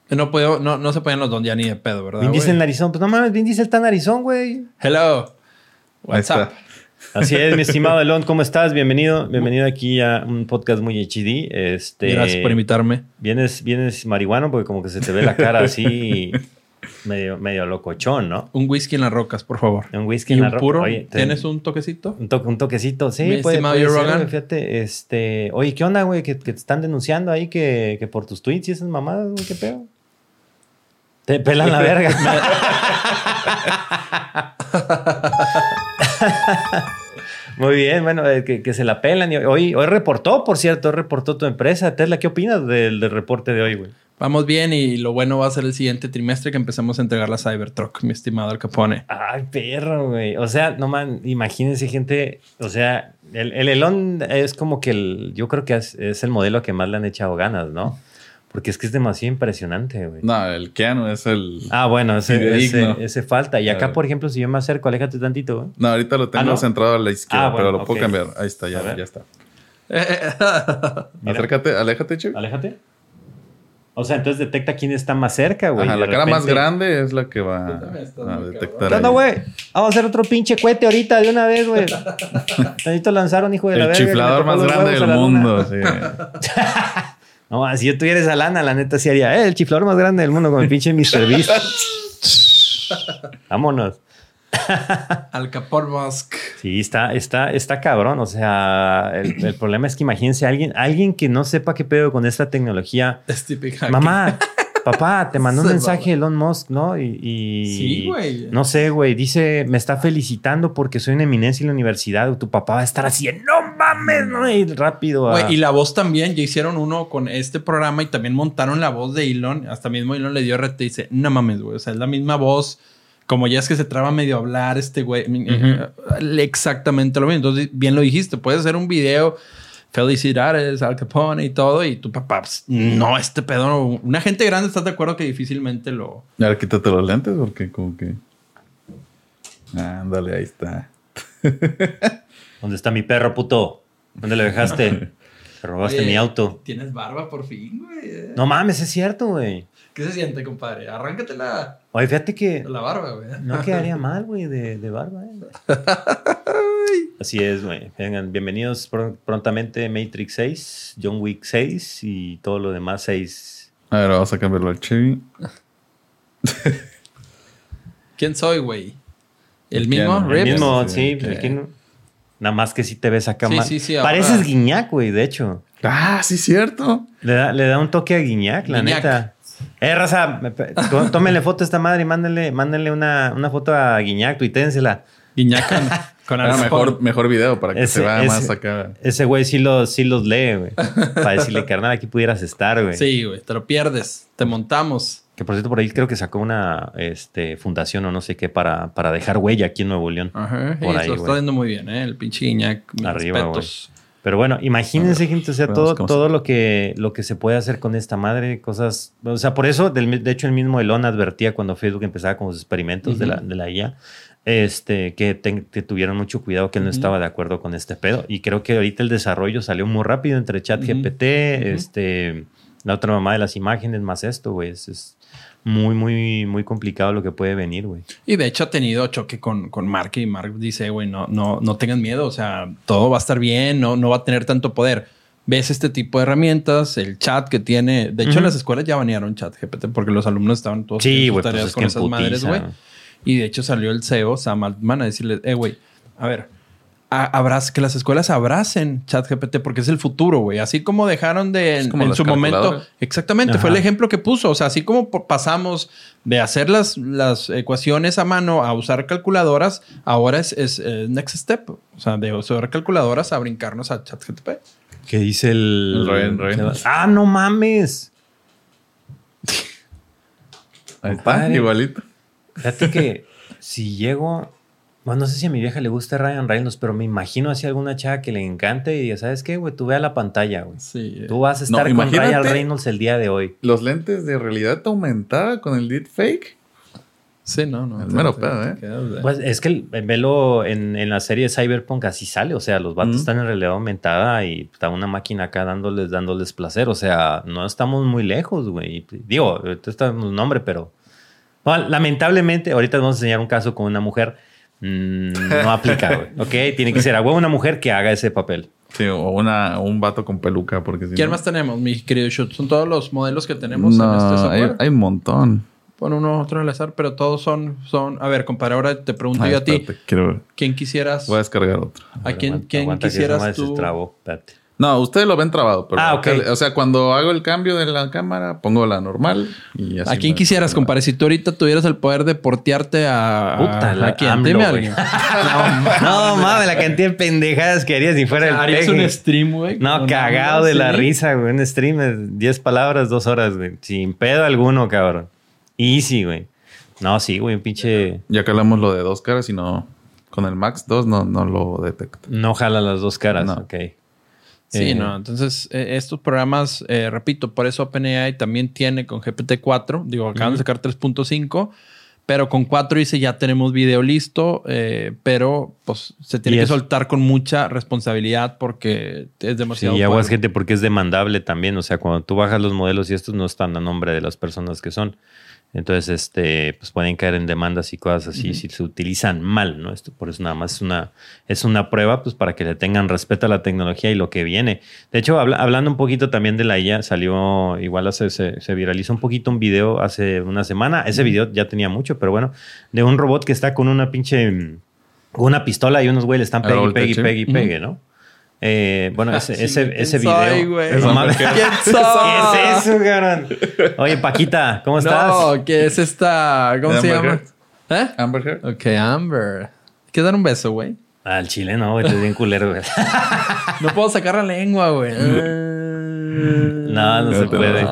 No, puedo, no, no se pueden los dos ya ni de pedo, ¿verdad? Vin? Diesel narizón. Pues no mames, Vin Diesel está narizón, güey. Hello. What's up? Así es, mi estimado Elon, ¿cómo estás? Bienvenido, bienvenido aquí a un podcast muy HD. Este, Gracias por invitarme. Vienes, vienes marihuano porque como que se te ve la cara así medio, medio locochón, ¿no? Un whisky en las rocas, por favor. Un whisky ¿Y en la un ropa. puro? Oye, ¿Tienes un toquecito? un, to- un toquecito, sí, Mi puede, puede ser, güey, fíjate, este, oye, ¿qué onda, güey? Que, que te están denunciando ahí que, que por tus tweets y esas mamadas, güey, ¿qué pedo? Te pelan la verga. Muy bien, bueno, eh, que, que se la pelan. Y hoy, hoy reportó, por cierto, hoy reportó tu empresa. Tesla, ¿qué opinas del, del reporte de hoy, güey? Vamos bien y lo bueno va a ser el siguiente trimestre que empezamos a entregar la Cybertruck, mi estimado Al Capone. Ay, perro, güey. O sea, no man, imagínense gente. O sea, el, el Elon es como que el. Yo creo que es, es el modelo que más le han echado ganas, ¿no? Porque es que es demasiado impresionante, güey. No, el Keanu es el. Ah, bueno, ese, ese, ese falta. Y acá, por ejemplo, si yo me acerco, aléjate tantito, güey. No, ahorita lo tengo ¿Ah, no? centrado a la izquierda, Ah, bueno, pero lo puedo cambiar. Ahí está, ya, ya está. Acércate, aléjate, Che. Aléjate. O sea, entonces detecta quién está más cerca, güey. Ajá, la cara más grande es la que va a detectar. ¿Qué onda, ahí. güey? Vamos a hacer otro pinche cohete ahorita de una vez, güey. Necesito lanzar un hijo de la El verga. le chiflador más grande del mundo. sí. No, si yo tuviera esa lana, la neta sí haría. Eh, el chiflador más grande del mundo con el pinche Mr. Beast. Vámonos. Al Capor Musk. Sí, está, está, está cabrón. O sea, el, el problema es que imagínense alguien, alguien que no sepa qué pedo con esta tecnología. Es. Mamá, papá, te mandó un mensaje Elon Musk, ¿no? Y, y- Sí, güey. No sé, güey. Dice, me está felicitando porque soy una eminencia en la universidad. Tu papá va a estar así, no mames, no, y rápido. a- y la voz también, ya hicieron uno con este programa y también montaron la voz de Elon. Hasta mismo Elon le dio RT y dice, no mames, güey. O sea, es la misma voz. Como ya es que se traba medio a hablar este güey. eh, exactamente lo mismo. Entonces, bien lo dijiste. Puedes hacer un video, felicidades Al Capone y todo. Y tu papá, pues, no, este pedo. no. Una gente grande, ¿estás de acuerdo que difícilmente lo... Ahora quítate los lentes porque como que... Ándale, ahí está. ¿Dónde está mi perro, puto? ¿Dónde lo dejaste? Te robaste Oye, mi auto. Tienes barba por fin, güey. No mames, es cierto, güey. ¿Qué se siente, compadre? Arráncate la, Oye, fíjate que la barba, güey. no quedaría mal, güey, de, de barba. eh. Así es, güey. Vengan, bienvenidos pr- prontamente Matrix 6, John Wick 6 y todo lo demás 6. A ver, vamos a cambiarlo al Chevy. ¿Quién soy, güey? ¿El ¿Quién? mismo? El mismo, sí, sí, ok. pues, aquí no- Nada más que si te ves acá Sí, mal. sí, sí, ahora- Pareces Guiñac, güey, de hecho. Ah, sí, cierto. Le da, le da un toque a Guiñac, la Guiñac. neta. Eh, raza, tómenle foto a esta madre y mándenle, mándenle una, una foto a Guiñac, tuiténsela. Guiñac con, con Era mejor, mejor video para que Ese- se vea ese- más acá. Ese güey sí los, sí los lee, güey. Para decirle, carnal, aquí pudieras estar, güey. Sí, güey, te lo pierdes. Te montamos. Que por cierto, por ahí creo que sacó una este, fundación o no sé qué para, para dejar huella aquí en Nuevo León. Ajá. Por y ahí, lo está haciendo muy bien, ¿eh? El pinche mis Arriba, respetos. Pero bueno, imagínense, gente, o sea, todo, todo lo que, lo que se puede hacer con esta madre, cosas. O sea, por eso, del- de hecho, el mismo Elon advertía cuando Facebook empezaba con los experimentos de, la, de la IA, este, que, te- que tuvieron mucho cuidado, que él no estaba de acuerdo con este pedo. Y creo que ahorita el desarrollo salió muy rápido entre ChatGPT, Ujú. este, la otra mamá de las imágenes, más esto, güey. Es, es muy, muy, muy complicado lo que puede venir, güey. Y de hecho ha tenido choque con, con Mark y Mark dice, güey, no, no, no tengan miedo. O sea, todo va a estar bien, no, no va a tener tanto poder. Ves este tipo de herramientas, el chat que tiene. De hecho, Ujú. en las escuelas ya banearon chat GPT porque los alumnos estaban todos Sí, güey, pues tareas es con esas madres, güey. Y de hecho salió el CEO, Sam Altman, a decirle, eh, güey, a ver, abraz- que las escuelas abracen ChatGPT porque es el futuro, güey. Así como dejaron de en, como en las su momento. Exactamente, fue el ejemplo que puso. O sea, así como pasamos de hacer las, las ecuaciones a mano a usar calculadoras, ahora es, es eh, next step. O sea, de usar calculadoras a brincarnos a ChatGPT. ¿Qué dice el. Ryan. Ah, no mames. Ahí está, Compadre. igualito. Fíjate que si llego. Bueno, no sé si a mi vieja le gusta Ryan Reynolds, pero me imagino así alguna chava que le encante y diga, ¿sabes qué, güey? Tú ve a la pantalla, güey. Sí. Tú vas a No, estar con. Ryan Reynolds el día de hoy. Los lentes de realidad aumentada con el deepfake. Sí, no, no. El mero pedo, ¿eh? quedas de- Pues es que el, velo en, en la serie Cyberpunk así sale. O sea, los vatos están en realidad aumentada y está una máquina acá dándoles, dándoles placer. O sea, no estamos muy lejos, güey. Digo, ahorita está un nombre, pero. No, lamentablemente, ahorita vamos a enseñar un caso con una mujer. Mm, no aplica, güey. Ok, tiene que ser a huevo una mujer que haga ese papel. Sí, o una, un vato con peluca, porque si ¿Quién no- más tenemos, mi querido Shoot? Son todos los modelos que tenemos en No, este hay, software. hay un montón. Pon uno otro al azar, pero todos son, son. A ver, compadre, ahora te pregunto Ay, yo a ti. espérate, quiero ver. ¿Quién quisieras? Voy a descargar otro. ¿A quién, Aguanta, quién aguanta que quisieras se tú? Espérate. No, ustedes lo ven trabado, pero Ah, ok. acá- o sea, cuando hago el cambio de la cámara, pongo la normal y así. ¿A quién quisieras, compadre? Si tú ahorita tuvieras el poder de portearte a. Puta, la ¿a quién? AMLO, alguien. No, mames, la cantidad de pendejadas que harías si fuera el Harías peje. un stream, güey. No, cagado AMLO, de la risa, güey. Un stream de 10 palabras, 2 horas, güey. Sin pedo alguno, cabrón. Easy, güey. No, sí, güey, un pinche. Ya calamos lo de dos caras y no. Con el Max 2 no, no lo detecta. No jala las dos caras, No. ok. Sí, Eh, no. Entonces, eh, estos programas, eh, repito, por eso OpenAI también tiene con GPT-4. Digo, acaban de sacar 3.5. Pero con cuatro dice ya tenemos video listo, pero pues se tiene Y que es- soltar con mucha responsabilidad porque es Sí, demasiado. y aguas gente porque es demandable también. O sea, cuando tú bajas los modelos y estos no están a nombre de las personas que son. Entonces, este, pues pueden caer en demandas y cosas así si se utilizan mal, ¿no? Esto por eso nada más es una, es una prueba, pues para que le tengan respeto a la tecnología y lo que viene. De hecho, habla- hablando un poquito también de la IA, salió, igual hace, se, se viralizó un poquito un video hace una semana. Ese video ya tenía mucho, pero bueno, de un robot que está con una pinche, con una pistola y unos güeyes le están pegue, pegue, touch, pegue, Ujú. pegue, ¿no? Eh, bueno, ese, Sí, ese, ¿quién ese soy, video. güey? No mames. ¿Quién ¿Quién ¿Qué soy? es eso, cabrón? Oye, Paquita, ¿cómo estás? No, ¿qué es esta? ¿Cómo se Amber llama? ¿Eh? Amber Heard. Ok, Amber. ¿Quieres dar un beso, güey? Al chile no, güey, te bien culero, güey. No puedo sacar la lengua, güey. No, no se puede.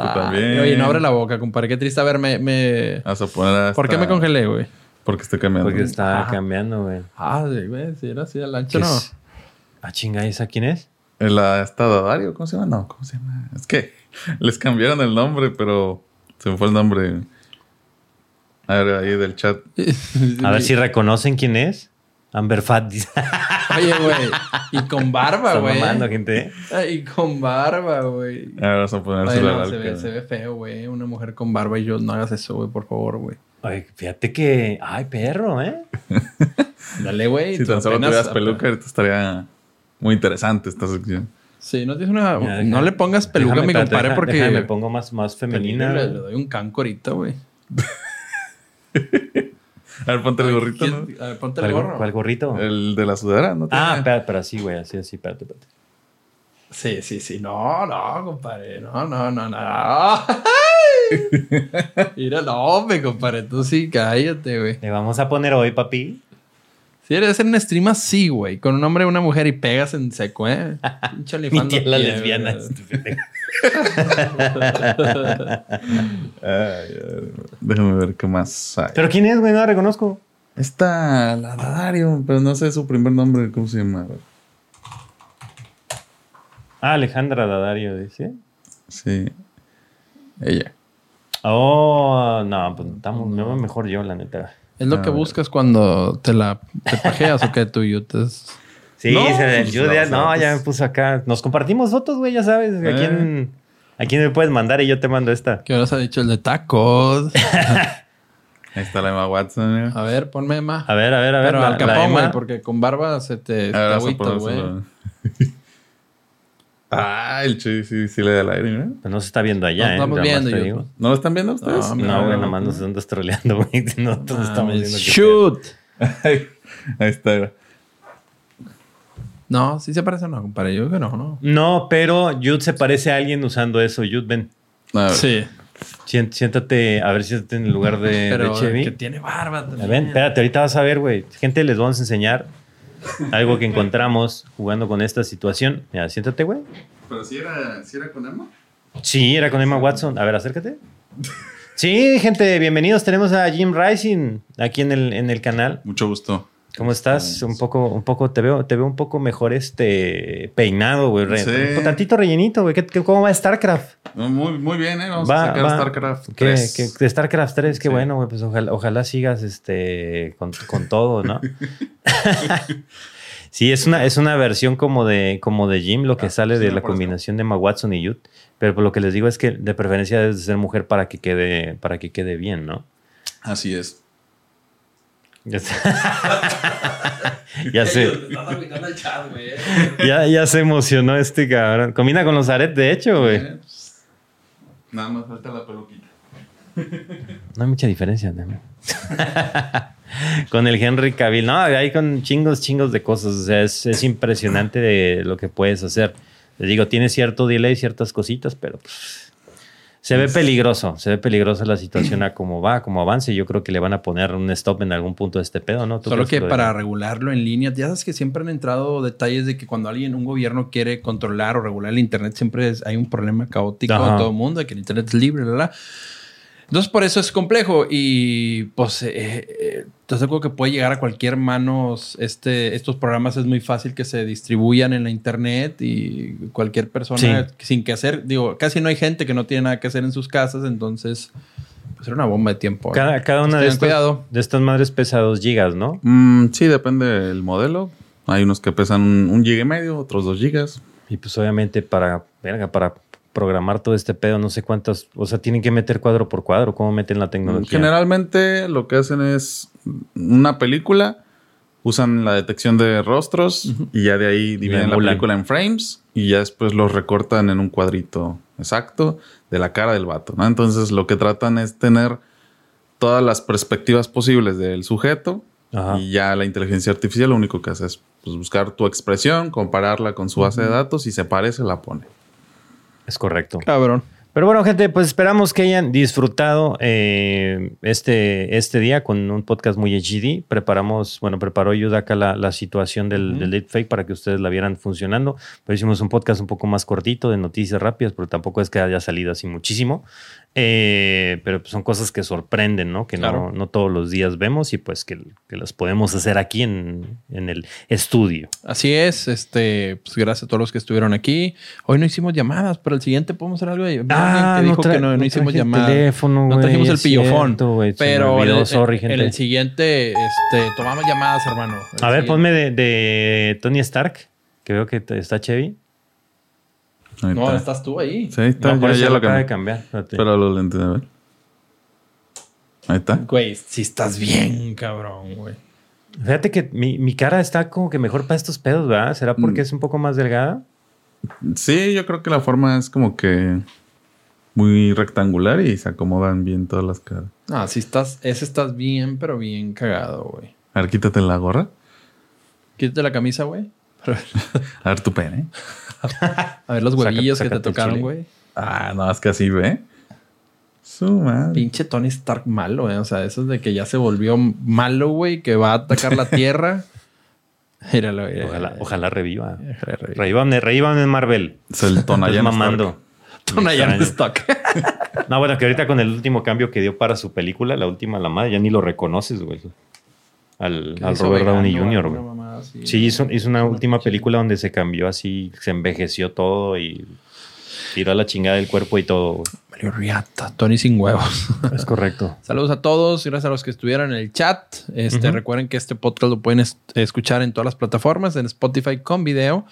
Oye, no abre la boca, compadre. Qué triste. A ver, me... me... A poner a ¿Por qué me congelé, güey? Porque estoy cambiando. Porque está Ajá. cambiando, güey. Ah, sí, güey. Si era así al ancho, ¿Qué no. Ah, chinga, ¿esa quién es? La esta Dario, ¿cómo se llama? No, ¿cómo se llama? Es que les cambiaron el nombre, pero se me fue el nombre. A ver, ahí del chat. A ver si reconocen quién es. Amber Fat dice. Oye, güey. Y con barba, güey. mamando, gente. Y con barba, güey. A ver, vamos a Ay, ponérselo no, al se, ve, se ve feo, güey. Una mujer con barba y yo no hagas eso, güey, por favor, güey. Oye, fíjate que. Ay, perro, ¿eh? Dale, güey. Si tan solo tuvieras peluca, ahorita estaría muy interesante esta sección. Sí, no tienes una. No le pongas peluca a mi compadre porque. déjame, me pongo más, más femenina. Le, le doy un canco ahorita, güey. A ver, ponte el gorrito, ¿no? ¿Quién- A ver, ponte el ¿Cuál, gorro. cuál gorrito? El de la sudadera, ¿no? Ah, espera, pero así, güey, así, así, espérate, espérate. Sí, sí, sí. No, no, compadre. No, no, no, no. Mira, no, hombre, compadre. Tú sí, cállate, güey. Le vamos a poner hoy, papi. Si eres hacer un stream así, güey, con un hombre y una mujer y pegas en seco, ¿eh? Pinche Mi OnlyFans tía no la quiere, lesbiana. güey. pendejo. Ay, ay, déjame ver qué más hay. ¿Pero quién es, güey? No la reconozco. Esta, la Dario, pero no sé su primer nombre, ¿cómo se llama? Ah, Alejandra Dadario, dice. Sí. Ella. Oh, no, pues estamos, me veo mejor yo, la neta. ¿Es lo A que buscas cuando te la te pajeas o qué tú y yo te... Sí, No, se, pues, yo no, ya- no, pues- me puso acá. Nos compartimos fotos, güey, ya sabes. ¿A, Eh. quién, ¿A quién me puedes mandar y yo te mando esta? ¿Qué horas ha dicho el de tacos? Ahí está la Emma Watson. mira. A ver, ponme más. A ver, a ver, a ver. Pero la- al capón, güey, Emma. porque con barba se te, te agüita, güey. Ah, el Chuy sí, sí le da el aire, mira. Pues no se está viendo allá, No ¿eh? viendo, te yo, digo. ¿No lo están viendo ustedes? No, No, güey, no, nada más nos andas troleando, güey. Nosotros Ah, estamos viendo. Shoot. Ahí ahí está. No, sí se parece no, compadre. Yo creo que no, no. No, pero Jude se parece a alguien usando eso. Jude, ven. A ver. Sí. Siéntate, a ver, siéntate en el lugar de, Pero de Chevy. que tiene barba también. Ven, espérate, ahorita vas a ver, güey. Gente, les vamos a enseñar algo que encontramos jugando con esta situación. Mira, siéntate, güey. Pero si era, si era con Emma. Sí, era con Emma Watson. A ver, acércate. Sí, gente, bienvenidos. Tenemos a Jim Rising aquí en el, en el canal. Mucho gusto. ¿Cómo estás? Un poco, un poco, te veo, te veo un poco mejor este peinado, güey. Sí. Un tantito rellenito, güey. ¿Qué- qué- ¿Cómo va StarCraft? Muy, muy bien, ¿eh? Vamos Va- a sacar va. StarCraft ¿Qué, 3. qué- de StarCraft 3, qué Sí. bueno, güey. Pues ojalá, ojalá sigas este, con, con todo, ¿no? sí, es una, es una versión como de, como de Jim, lo que Ah, sale sí de la combinación de Emma Watson y Youth. Pero por lo que les digo es que de preferencia debes de ser mujer para que quede, para que quede bien, ¿no? Así es. Ya sé. ya sé. Ya, ya se emocionó este cabrón. Combina con los aretes, de hecho, güey. Eh, Nada más falta la peluquita. No hay mucha diferencia. ¿no? con el Henry Cavill. No, hay con chingos, chingos de cosas. O sea, es, es impresionante de lo que puedes hacer. Les digo, tiene cierto delay, ciertas cositas, pero pues, se ve peligroso. Se ve peligrosa la situación a cómo va, a cómo avance. Yo creo que le van a poner un stop en algún punto de este pedo, ¿no? ¿Tú Solo que para regularlo en línea, ya sabes que siempre han entrado detalles de que cuando alguien, un gobierno quiere controlar o regular el Internet, siempre es- hay un problema caótico Ajá. en todo el mundo, de que el Internet es libre, la, la. Entonces, por eso es complejo y pues, eh, eh, te aseguro que puede llegar a cualquier manos. Este, estos programas es muy fácil que se distribuyan en la Internet y cualquier persona Sí. sin que hacer, digo, casi no hay gente que no tiene nada que hacer en sus casas, entonces Pues era una bomba de tiempo. ¿eh? Cada, cada una de cuidado. de estas madres pesa 2 gigas, ¿no? Mm, sí, depende del modelo. Hay unos que pesan un, un giga y medio, otros dos gigas. Y pues obviamente para, verga, para programar todo este pedo, no sé cuántas, o sea, tienen que meter cuadro por cuadro, ¿cómo meten la tecnología? Generalmente lo que hacen es una película, usan la detección de rostros y ya de ahí dividen la película en frames y ya después los recortan en un cuadrito exacto de la cara del vato, ¿no? Entonces lo que tratan es tener todas las perspectivas posibles del sujeto Ajá. y ya la inteligencia artificial lo único que hace es pues, buscar tu expresión, compararla con su base de datos y se parece, la pone. Es correcto. Cabrón. Pero bueno, gente, pues esperamos que hayan disfrutado eh, este, este día con un podcast muy HD. Preparamos, bueno, preparó Yudaka la, la situación del, del deepfake para que ustedes la vieran funcionando. Pero hicimos un podcast un poco más cortito de noticias rápidas, pero tampoco es que haya salido así muchísimo. Eh, pero pues son cosas que sorprenden, ¿no? Que Claro. no, no todos los días vemos y pues que, que las podemos hacer aquí en, en el estudio. Así es. Este, pues gracias a todos los que estuvieron aquí. Hoy no hicimos llamadas, pero el siguiente podemos hacer algo de. Vi a alguien que dijo que no, no hicimos llamadas. teléfono, no trajimos el pillofón. cierto, me pero olvidó, el- sorry, en el siguiente, este, tomamos llamadas, hermano. El A ver, siguiente- ponme de, de Tony Stark, que veo que está Chevy. Ahí No, está. estás tú ahí. Sí, ahí está, No, por ya, eso ya lo acaba de cambiar. espérate. Pero los lentes, a ver. Ahí está. Güey, si estás bien, cabrón, güey. Fíjate que mi, mi cara está como que mejor para estos pedos, ¿verdad? ¿Será porque Mm. es un poco más delgada? Sí, yo creo que la forma es como que muy rectangular y se acomodan bien todas las caras. Ah, si estás, ese estás bien, pero bien cagado, güey. A ver, quítate la gorra. Quítate la camisa, güey. A ver tu pene. A ver los Saca- huevillos que te tocaron, güey. Ah, no, es que así ve. Su madre. Pinche Tony Stark malo, güey. O sea, eso es de que ya se volvió malo, güey, que va a atacar la Tierra. Míralo, míralo. Ojalá, ojalá reviva. Ojalá reviva. Revivan, revivan en Marvel. Es el Tonayan mamando. Tonayan. Stark. No, bueno, que ahorita con el último cambio que dio para su película, la última, la madre, ya ni lo reconoces, güey. Al, al Robert Downey Jr., güey. Así. Sí, hizo, hizo una última película donde se cambió así, se envejeció todo y tiró a la chingada del cuerpo y todo. Mario Riata, Tony sin huevos. Es correcto. Saludos a todos, gracias a los que estuvieron en el chat. Este. Recuerden que este podcast lo pueden es- escuchar en todas las plataformas, en Spotify con video.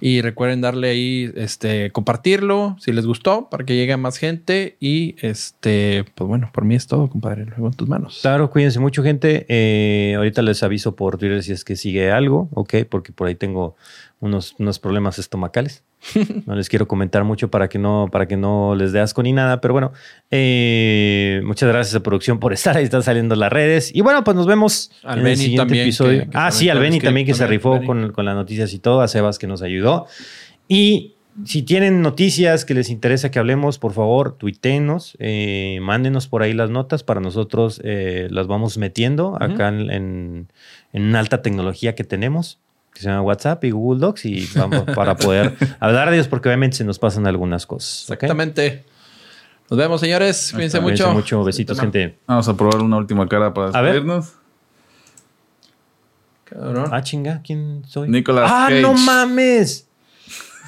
Y recuerden darle ahí, este, compartirlo si les gustó para que llegue a más gente. Y este, pues bueno, por mí es todo, compadre. Luego en tus manos. Claro, cuídense mucho, gente. Eh, ahorita les aviso por Twitter si es que sigue algo, ok, porque por ahí tengo unos, unos problemas estomacales. No les quiero comentar mucho para que no, para que no les dé asco ni nada, pero bueno, eh, muchas gracias a producción por estar ahí, están saliendo las redes. Y bueno, pues nos vemos Al en el siguiente también, episodio. que- que ah, sí, al script también que se rifó con, con las noticias y todo, a Sebas que nos ayudó. Y si tienen noticias que les interesa que hablemos, por favor, tuítenos, eh, mándenos por ahí las notas para nosotros eh, las vamos metiendo acá en, en- en una alta tecnología que tenemos, que se llama WhatsApp y Google Docs, y vamos para poder hablar de ellos, porque obviamente se nos pasan algunas cosas. Exactamente. Nos vemos, señores. Cuídense Cuídense mucho. mucho. Besitos, gente. Vamos a probar una última cara para despedirnos. Cabrón. Ah, chinga, ¿quién soy? Nicolas ¡Ah, Cage. no mames!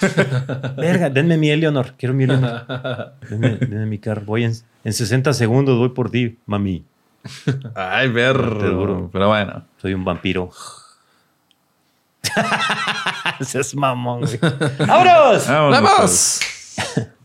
Verga, denme mi Eleonor. Quiero mi Eleonor. Denme, denme mi carro. Voy en, en 60 segundos, voy por ti, mami. Ay, ver. duro. Pero bueno. Soy un vampiro. Seas mamón, güey. ¡Vámonos! Vámonos, ¡Vamos! pues.